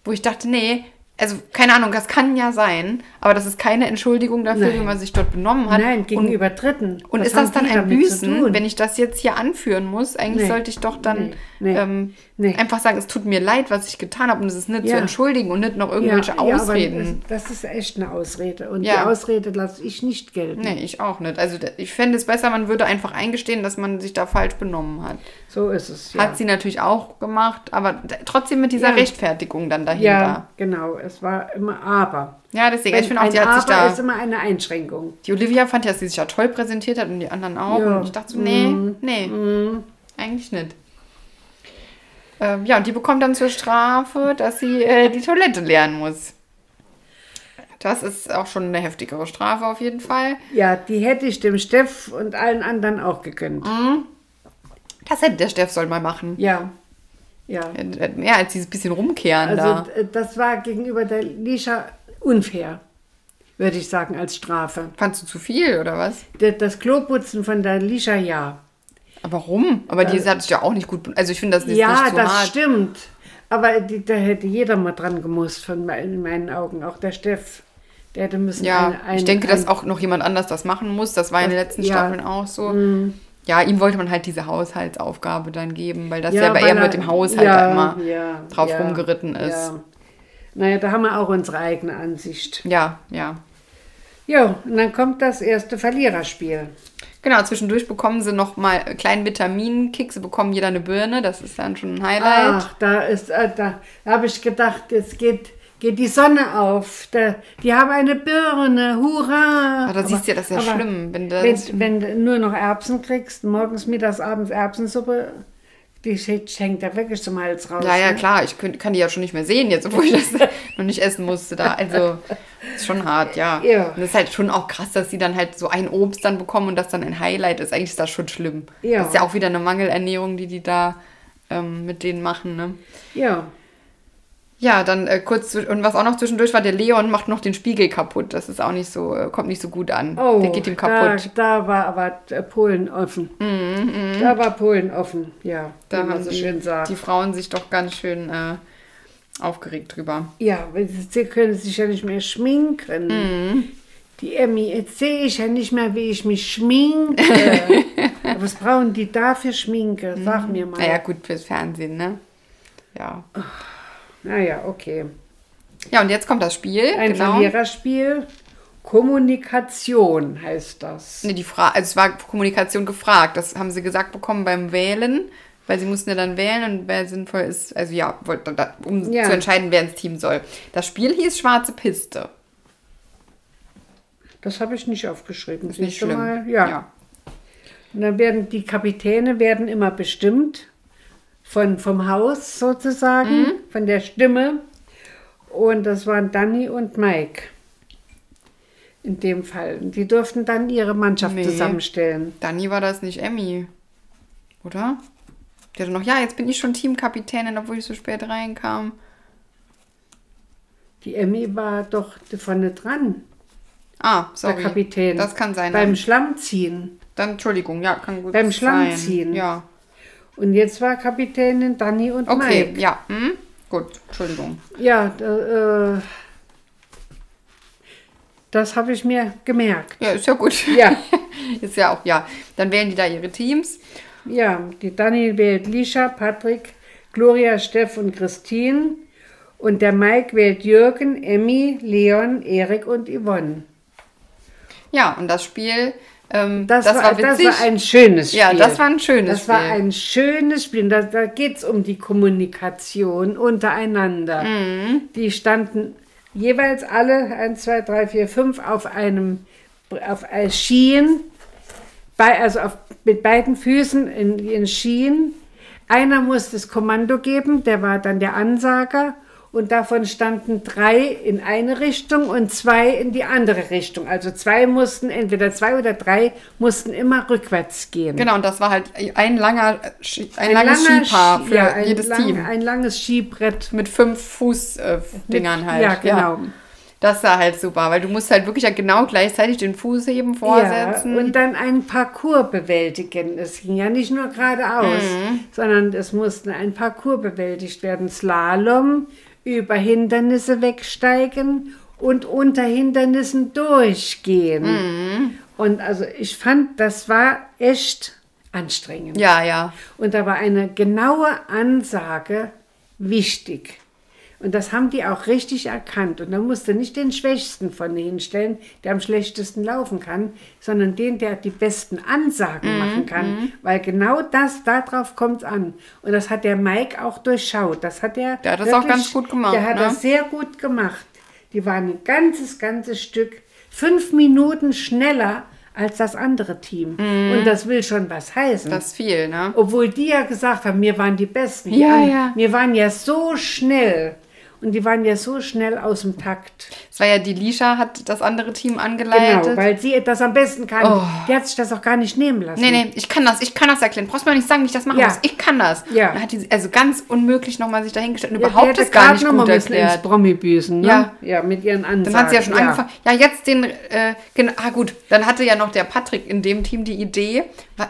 wo ich dachte, nee, also keine Ahnung, das kann ja sein, aber das ist keine Entschuldigung dafür, Nein. wie man sich dort benommen hat. Nein, und gegenüber Dritten. und Was ist das dann ein zu Büßen, wenn ich das jetzt hier anführen muss? Eigentlich Nee. sollte ich doch dann Nee. Ähm, Nee. einfach sagen, es tut mir leid, was ich getan habe und es ist nicht zu Ja. entschuldigen und nicht noch irgendwelche ja, Ausreden. Ja, das, ist echt eine Ausrede. Und Ja. die Ausrede lasse ich nicht gelten. nee, ich auch nicht. Also ich fände es besser, man würde einfach eingestehen, dass man sich da falsch benommen hat. So ist es. Hat sie natürlich auch gemacht, aber trotzdem mit dieser. Rechtfertigung dann dahinter. ja, genau. Es war immer aber. Ja, deswegen, ich finde auch, die hat sich da. ist immer eine Einschränkung. Die Olivia fand ja, dass sie sich ja toll präsentiert hat und die anderen auch. Ja. Und ich dachte so, nee, nee, eigentlich nicht. Ähm, ja, und die bekommt dann zur Strafe, dass sie äh, die Toilette lernen muss. Das ist auch schon eine heftigere Strafe auf jeden Fall. Ja, die hätte ich dem Steff und allen anderen auch gegönnt. Mhm. Das hätte der Steff soll mal machen. Ja. Ja. Äh, Mehr als dieses bisschen rumkehren Also da. das war gegenüber der Lisha unfair, würde ich sagen, als Strafe. Fandst du zu viel oder was? Das Kloputzen von der Lisha, ja. Aber warum? Aber die hat sich ja auch nicht gut. Also ich finde das ist ja, nicht so das hart. stimmt. Aber die, da hätte jeder mal dran gemusst, von in meinen Augen. Auch der Steff. Der hätte müssen. Ja, eine- ein- ich denke, dass ein- auch noch jemand anders das machen muss. Das war in den Das- letzten ja. Staffeln auch so. Ja, ihm wollte man halt diese Haushaltsaufgabe dann geben, weil das ja, Ja, bei weil er er- mit dem Haushalt ja, da immer ja, drauf ja, rumgeritten ist. Ja. Naja, da haben wir auch unsere eigene Ansicht. Ja, ja. Jo, und dann kommt das erste Verliererspiel. Genau, zwischendurch bekommen sie noch mal einen kleinen Vitaminkick. Sie bekommen jeder eine Birne, das ist dann schon ein Highlight. Ach, da ist, äh, da habe ich gedacht, jetzt geht, geht die Sonne auf. Da, die haben eine Birne, hurra! Aber da siehst du ja, das ist ja schlimm, wenn das- wenn, wenn du nur noch Erbsen kriegst, morgens, mittags, abends Erbsensuppe, die hängt da wirklich zum Hals raus. Ja, ja, ne? klar, ich könnt, kann die ja schon nicht mehr sehen, jetzt, obwohl ich das noch nicht essen musste da. Also, ist schon hart, ja. Ja. Und es ist halt schon auch krass, dass sie dann halt so ein Obst dann bekommen und das dann ein Highlight ist. Eigentlich ist das schon schlimm. Ja. Das ist ja auch wieder eine Mangelernährung, die die da ähm, mit denen machen, ne? Ja, Ja, dann äh, kurz, und was auch noch zwischendurch war, der Leon macht noch den Spiegel kaputt. Das ist auch nicht so, äh, kommt nicht so gut an. oh, der geht ihm da, kaputt. da war aber äh, Polen offen. Da war Polen offen, ja, Mhm, Da haben so die, schön sagt. die Frauen sich doch ganz schön äh, aufgeregt drüber. Ja, sie können sich ja nicht mehr schminken. Mhm. Die Emmy, jetzt sehe ich ja nicht mehr, wie ich mich schminke. Aber was brauchen die da für Schminke? Sag mir mal. Naja, gut, fürs Fernsehen, ne? Ja. Naja, okay. Ja, und jetzt kommt das Spiel. Ein genau. Verliererspiel. Kommunikation heißt das. Nee, die Frage, also es war Kommunikation gefragt. Das haben sie gesagt bekommen beim Wählen, weil sie mussten ja dann wählen und wer sinnvoll ist, also ja, um Ja. zu entscheiden, wer ins Team soll. Das Spiel hieß Schwarze Piste. Das habe ich nicht aufgeschrieben. Ist nicht schlimm. Mal? Ja. Und dann werden die Kapitäne werden immer bestimmt von, vom Haus sozusagen, Mhm. Von der Stimme. Und das waren Danny und Mike. In dem Fall. Die durften dann ihre Mannschaft Nee. zusammenstellen. Dani war das nicht Emmy, oder? Die hatte noch, ja, jetzt bin ich schon Teamkapitänin, obwohl ich so spät reinkam. Die Emmy war doch vorne dran, Ah, sorry. der Kapitän. Das kann sein. Beim Dann, Schlammziehen. dann Entschuldigung, ja, kann gut Beim sein. Schlammziehen. Ja. Und jetzt war Kapitänin Danny und Okay, Mike. ja. Hm? Gut, Entschuldigung. Ja, äh, das habe ich mir gemerkt. Ja, ist ja gut. Ja. ist ja auch, ja. Dann wählen die da ihre Teams. Ja, die Dani wählt Lisha, Patrick, Gloria, Steff und Christine. Und der Mike wählt Jürgen, Emmy, Leon, Erik und Yvonne. Ja, und das Spiel, ähm, Das, das, war, war, das war ein schönes Spiel. Ja, das war ein schönes Das war Spiel. ein schönes Spiel. Da, da geht es um die Kommunikation untereinander. Mhm. Die standen jeweils alle, 1, 2, 3, 4, 5, auf einem auf äh, Skien, bei, also auf, mit beiden Füßen in ihren Skien. Einer musste das Kommando geben, der war dann der Ansager. Und davon standen drei in eine Richtung und zwei in die andere Richtung. Also zwei mussten, entweder zwei oder drei mussten immer rückwärts gehen. Genau, und das war halt ein langer, Ski- ein, langes langer Skipaar Ski- für ja, ein jedes lang- Team. Ein langes Skibrett. Mit fünf Fußdingern äh, halt. Ja, genau. Das war halt super, weil du musst halt wirklich ja genau gleichzeitig den Fuß heben, vorsetzen. Ja, und dann ein Parcours bewältigen. Es ging ja nicht nur geradeaus, Mhm. sondern es musste ein Parcours bewältigt werden. Slalom, über Hindernisse wegsteigen und unter Hindernissen durchgehen. Mhm. Und also ich fand, das war echt anstrengend. ja, ja. Und da war eine genaue Ansage wichtig. Und das haben die auch richtig erkannt. Und dann musste nicht den Schwächsten von denen hinstellen, der am schlechtesten laufen kann, sondern den, der die besten Mhm, Ansagen machen kann. Weil genau das, darauf kommt es an. Und das hat der Mike auch durchschaut. Das hat er Der hat das auch ganz gut gemacht, Der hat ne? das sehr gut gemacht. Die waren ein ganzes, ganzes Stück, fünf Minuten schneller als das andere Team. Und das will schon was heißen. Mhm. Das viel, ne? Obwohl die ja gesagt haben, wir waren die Besten. Ja, ja. Wir waren ja so schnell. Und die waren ja so schnell aus dem Takt. Es war ja die Lisha, hat das andere Team angeleitet. Genau, weil sie das am besten kann. Oh. Die hat sich das auch gar nicht nehmen lassen. Nee, nee, ich kann das, ich kann das erklären. Brauchst mir nicht sagen, wie ich das machen Ja. muss. Ich kann das. Ja. Dann hat die also ganz unmöglich nochmal sich dahingestellt und Ja, überhaupt das gar nicht noch gut müssen ins erklärt. Promi-Büßen, ne? Ja. Ja, mit ihren Ansagen. Dann hat sie ja schon angefangen. Ja, jetzt den, äh, genau, ah gut, dann hatte ja noch der Patrick in dem Team die Idee,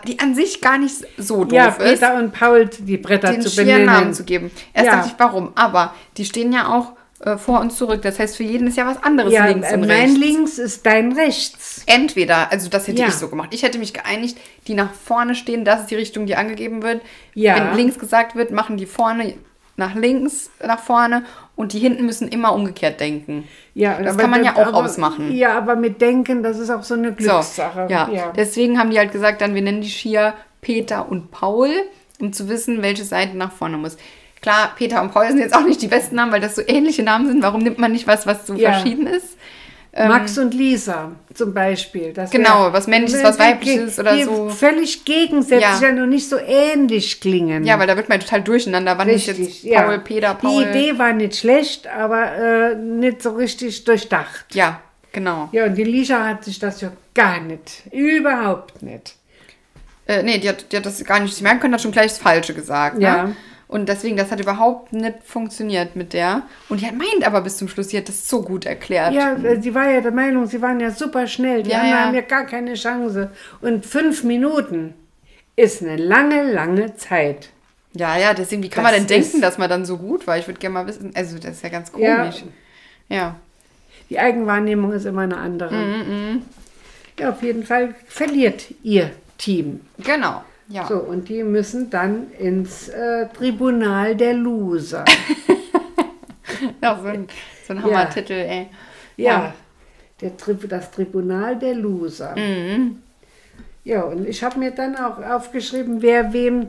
die an sich gar nicht so doof Ja, ist, Peter und Paul die Bretter den zu benennen. zu geben. Erst Ja. dachte ich, warum? Aber die stehen ja auch äh, vor und zurück. Das heißt, für jeden ist ja was anderes Ja, links äh, und mein rechts. links ist dein rechts. Entweder, also das hätte Ja. ich so gemacht. Ich hätte mich geeinigt, die nach vorne stehen, das ist die Richtung, die angegeben wird. Ja. Wenn links gesagt wird, machen die vorne nach links, nach vorne und die hinten müssen immer umgekehrt denken. Ja, das kann man ja auch aber, ausmachen. Ja, aber mit Denken, das ist auch so eine So, Glückssache. ja. ja. Deswegen haben die halt gesagt, dann wir nennen die Skier Peter und Paul, um zu wissen, welche Seite nach vorne muss. Klar, Peter und Paul sind jetzt auch nicht die besten Namen, weil das so ähnliche Namen sind. Warum nimmt man nicht was, was so Ja. verschieden ist? Max und Lisa zum Beispiel. Das ähm, Genau, was Männliches, was Weibliches oder die so. Völlig gegensätzlich, Ja. ja nur nicht so ähnlich klingen. Ja, weil da wird man total durcheinander. Wann ist jetzt ja. Paul, Peter, Paul? Die Idee war nicht schlecht, aber äh, nicht so richtig durchdacht. Ja, genau. Ja, und die Lisha hat sich das ja gar nicht, überhaupt nicht. Äh, nee, die hat, die hat das gar nicht merken können, hat schon gleich das Falsche gesagt. Ja. Ne? Und deswegen, das hat überhaupt nicht funktioniert mit der. Und die hat meint aber bis zum Schluss, die hat das so gut erklärt. Ja, sie war ja der Meinung, sie waren ja super schnell. Die Ja, anderen ja. haben ja gar keine Chance. Und fünf Minuten ist eine lange, lange Zeit. Ja, ja, deswegen, wie kann Das man denn denken, dass man dann so gut war? Ich würde gerne mal wissen. Also, das ist ja ganz Ja. komisch. Ja. Die Eigenwahrnehmung ist immer eine andere. Mhm, Ja, auf jeden Fall verliert ihr Team. Genau. Ja. So, und die müssen dann ins äh, Tribunal der Loser. ja so ein, so ein Ja. Hammertitel, ey. ja, der Tri das Tribunal der Loser. Mhm. Ja, und ich habe mir dann auch aufgeschrieben, wer wem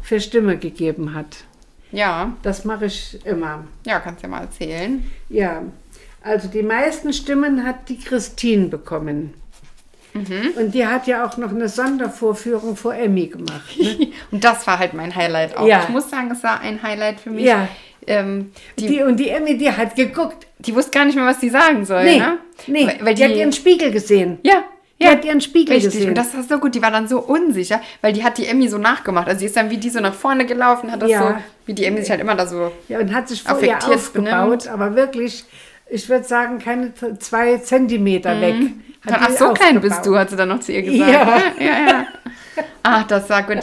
für Stimme gegeben hat. Ja. Das mache ich immer. Ja, kannst ja mal erzählen. Ja, also die meisten Stimmen hat die Christine bekommen. Mhm. Und die hat ja auch noch eine Sondervorführung vor Emmy gemacht. Ne? Und das war halt mein Highlight auch. Ja. Ich muss sagen, es war ein Highlight für mich. Ja. Ähm, die, Die, und die Emmy, die hat geguckt. die wusste gar nicht mehr, was die sagen soll. Nee, ne? nee. Weil, weil die, hat ihren Spiegel gesehen. Ja, Die ja. hat ihren Spiegel Richtig, gesehen. und das war so gut. Die war dann so unsicher, weil die hat die Emmy so nachgemacht. Also sie ist dann wie die so nach vorne gelaufen, hat das Ja. so, wie die Emmy sich halt immer da so. Ja, und hat sich vor ihr Affektiert aufgebaut, benimmt. aber wirklich, ich würde sagen, keine zwei Zentimeter weg. Hat Ach, die so klein bist du, hat sie dann noch zu ihr gesagt. Ja. ja, ja. Ach, das war gut.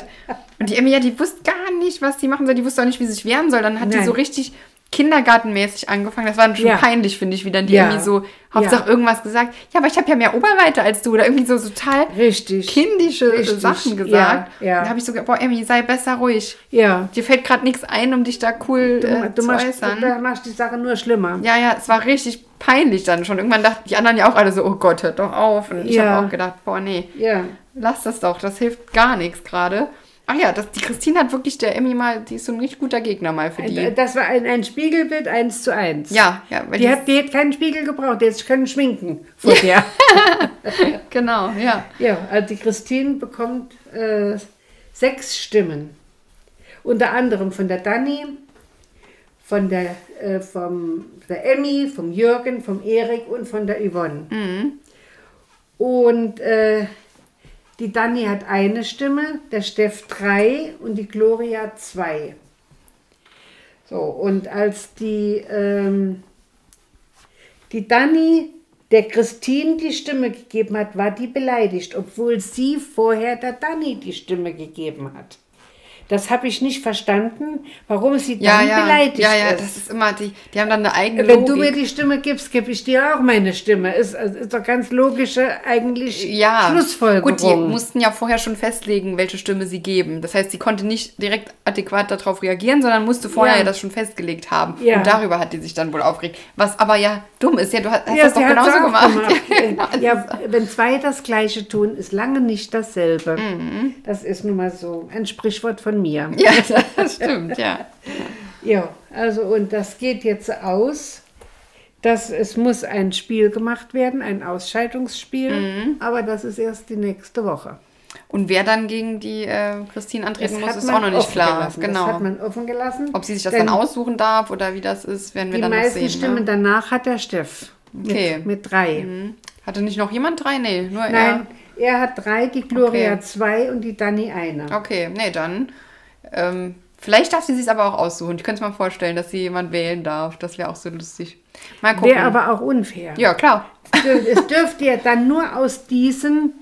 Und die Emmy, ja, die wusste gar nicht, was die machen soll. Die wusste auch nicht, wie sie sich wehren soll. Dann hat die Nein. so richtig kindergartenmäßig angefangen. Das war dann schon Ja. peinlich, finde ich, wie dann die Ja. Emmy so Hauptsache Ja. irgendwas gesagt. Ja, aber ich habe ja mehr Oberweite als du. Oder irgendwie so total Richtig. kindische Richtig. Sachen gesagt. Ja, ja. Da habe ich so gedacht, boah, Emmy, sei besser ruhig. Ja. Dir fällt gerade nichts ein, um dich da cool Du, äh, du, zu machst, äußern. du machst die Sache nur schlimmer. Ja, ja, es war richtig peinlich dann schon. Irgendwann dachten die anderen ja auch alle so, oh Gott, hört doch auf. Und ich habe auch gedacht, boah, nee, Ja. lass das doch, das hilft gar nichts gerade. Ach ja, das, die Christine hat wirklich der Emmy mal, die ist so ein richtig guter Gegner mal für die. Das war ein, ein Spiegelbild eins zu eins. ja, ja, weil Die die, hat, die hat keinen Spiegel gebraucht, sich können schminken vor der. genau, ja. Ja, also die Christine bekommt äh, sechs Stimmen. Unter anderem von der Dani, von der, äh, vom, der Emmy, vom Jürgen, vom Erik und von der Yvonne. Und äh, die Dani hat eine Stimme, der Steff drei und die Gloria zwei. So, und als die, ähm, die Dani der Christine die Stimme gegeben hat, war die beleidigt, obwohl sie vorher der Dani die Stimme gegeben hat. Das habe ich nicht verstanden, warum sie Ja, dann ja, beleidigt ja, ja, ist. das ist immer, die, die haben dann eine eigene Wenn du mir Logik. die Stimme gibst, gebe ich dir auch meine Stimme. Ist, ist doch ganz logische eigentlich ja, Schlussfolgerung. gut, die mussten ja vorher schon festlegen, welche Stimme sie geben. Das heißt, sie konnte nicht direkt adäquat darauf reagieren, sondern musste vorher Ja. das schon festgelegt haben. Ja. Und darüber hat die sich dann wohl aufgeregt. Was aber ja dumm ist. Ja, du hast, hast Ja, das doch genauso gemacht. gemacht. Ja, wenn zwei das Gleiche tun, ist lange nicht dasselbe. Das ist nun mal so ein Sprichwort von mir. Ja, das stimmt, ja. Ja, also und das geht jetzt aus, dass es muss ein Spiel gemacht werden, ein Ausscheidungsspiel, aber das ist erst die nächste Woche. Und wer dann gegen die äh, Christine antreten Das muss, ist auch noch nicht klar. Gelassen. Genau. Das hat man offen gelassen. Ob sie sich das dann aussuchen darf oder wie das ist, werden wir Die dann noch meisten sehen. Stimmen ne? danach hat der Steff. Okay. Mit, mit drei. Mhm. Hatte nicht noch jemand drei? Nee, nur Nein, er hat drei, die Gloria Okay. zwei und die Dani eine. er. Okay, nee, dann. Ähm, vielleicht darf sie sich aber auch aussuchen. Ich könnte es mir vorstellen, dass sie jemand wählen darf. Das wäre auch so lustig. Mal gucken. Wäre aber auch unfair. ja, klar. Es dürfte ja dann nur aus diesen,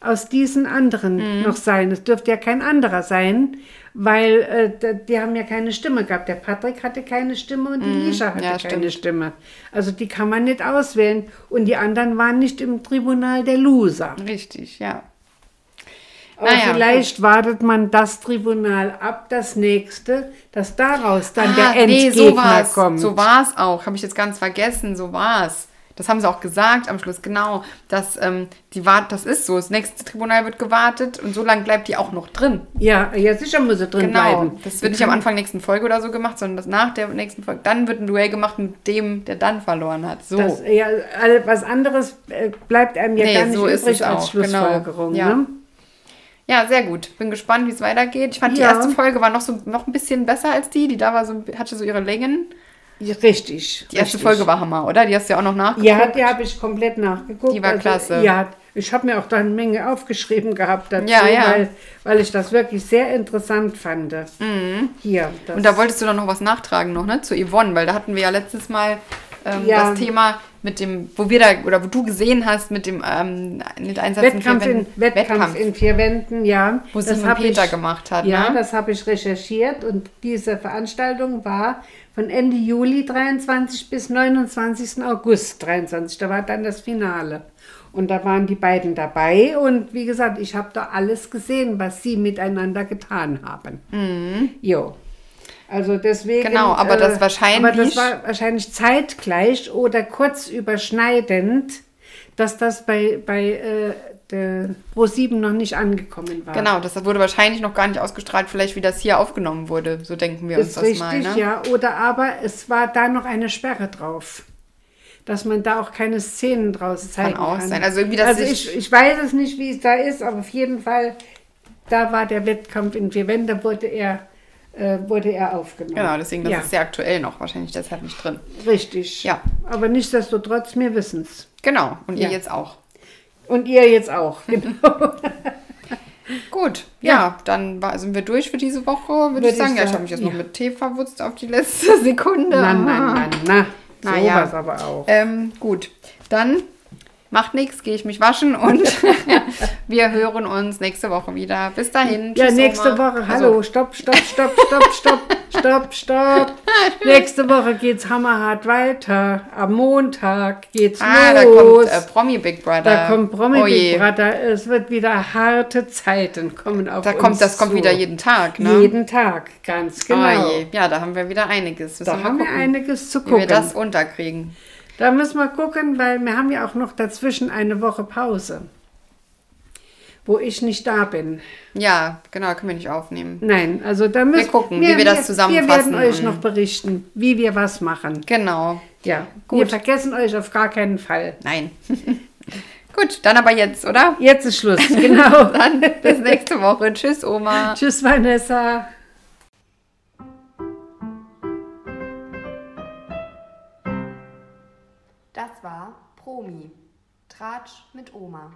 aus diesen anderen Mhm. noch sein. Es dürfte ja kein anderer sein, weil äh, die haben ja keine Stimme gehabt. Der Patrick hatte keine Stimme und die Lisha hatte Mhm. ja, keine. Stimme. Also die kann man nicht auswählen. Und die anderen waren nicht im Tribunal der Loser. Richtig, ja. Aber Naja, vielleicht wartet man das Tribunal ab, das nächste, dass daraus dann Ah, der nee, Endgegner so war's. kommt. So war es auch. Habe ich jetzt ganz vergessen. So war es. Das haben sie auch gesagt am Schluss, genau. Dass ähm, die wart, das ist so. Das nächste Tribunal wird gewartet und so lange bleibt die auch noch drin. ja, ja, sicher muss er drin Genau. bleiben. Das wird nicht am Anfang nächsten Folge oder so gemacht, sondern das nach der nächsten Folge. Dann wird ein Duell gemacht mit dem, der dann verloren hat. So. Das, ja, alle- was anderes äh, bleibt einem ja Nee, gar nicht so ist übrig es als auch, genau. Schlussfolgerung. Ja. Ne? Ja, sehr gut. Bin gespannt, wie es weitergeht. Ich fand die Ja. erste Folge war noch so noch ein bisschen besser als die. Die da war so hatte so ihre Längen. Ja, Richtig. Die erste richtig. Folge war Hammer, oder? Die hast du ja auch noch nachgeguckt. Ja, die habe ich komplett nachgeguckt. Also, Die war klasse. Ja, ich habe mir auch da eine Menge aufgeschrieben gehabt dazu, Ja, ja. Weil, weil ich das wirklich sehr interessant fand. Hier. Das, Mhm. Und da wolltest du doch noch was nachtragen noch, ne? Zu Yvonne, weil da hatten wir ja letztes Mal ähm, Ja. das Thema mit dem, wo wir da, oder wo du gesehen hast, mit dem ähm, mit Einsatz Wettkampf, vier in, Wänden- Wettkampf, in vier Wänden, ja. Wo Das Simon Peter ich- gemacht hat, Ja, ne? das habe ich recherchiert und diese Veranstaltung war von Ende Juli 23 bis 29. August 23. Da war dann das Finale. Und da waren die beiden dabei und wie gesagt, ich habe da alles gesehen, was sie miteinander getan haben. Jo. Also deswegen. Genau, aber das wahrscheinlich- Aber das war wahrscheinlich zeitgleich oder kurz überschneidend, dass das bei, bei äh, der Pro7 noch nicht angekommen war. Genau, das wurde wahrscheinlich noch gar nicht ausgestrahlt, vielleicht wie das hier aufgenommen wurde. So denken wir uns Ist das richtig, mal, ne? ja. Oder aber es war da noch eine Sperre drauf. Dass man da auch keine Szenen draus zeigen auch kann. sein. Also irgendwie, dass also ich- ich, weiß es nicht, wie es da ist, aber auf jeden Fall, da war der Wettkampf in vier Wänden, da wurde er, äh, wurde er aufgenommen. Genau, deswegen, das ja, ist sehr aktuell noch, wahrscheinlich deshalb nicht drin. richtig. Ja. Aber nichtsdestotrotz, wir wissen es. Genau, und ihr Ja. jetzt auch. Und ihr jetzt auch, genau. Gut, ja, dann war, sind wir durch für diese Woche, würde Würde ich sagen. ich Ja, ich habe mich jetzt noch ja. mit Tee verwutzt auf die letzte Sekunde. na, na, na, na. Na so ja. aber auch. Ähm, gut, dann macht nichts, gehe ich mich waschen und wir hören uns nächste Woche wieder. Bis dahin. Ja, Tschüss, nächste Oma. Woche. Also, Hallo, stopp, stopp, stopp, stopp, stopp, stopp, stopp. nächste Woche geht's hammerhart weiter. Am Montag geht's ah, da los. kommt äh, Promi Big Brother. da kommt Promi oh. Big Brother. Es wird wieder harte Zeiten kommen auf Da uns kommt, das kommt zu. wieder jeden Tag, ne? Jeden Tag, ganz genau. Oh. Ja, da haben wir wieder einiges. Müssen da wir haben wir gucken, einiges zu wie wir gucken. das unterkriegen. Da müssen wir gucken, weil wir haben ja auch noch dazwischen eine Woche Pause, wo ich nicht da bin. Ja, genau, können wir nicht aufnehmen. Nein, also da müssen gucken, wie wir das zusammenfassen Wir werden euch noch berichten, wie wir was machen. Genau. Ja, Gut. wir vergessen euch auf gar keinen Fall. Nein. Gut, dann aber jetzt, oder? Jetzt ist Schluss, genau. Dann bis nächste Woche. Tschüss, Oma. Tschüss, Vanessa. Promi. Tratsch mit Oma.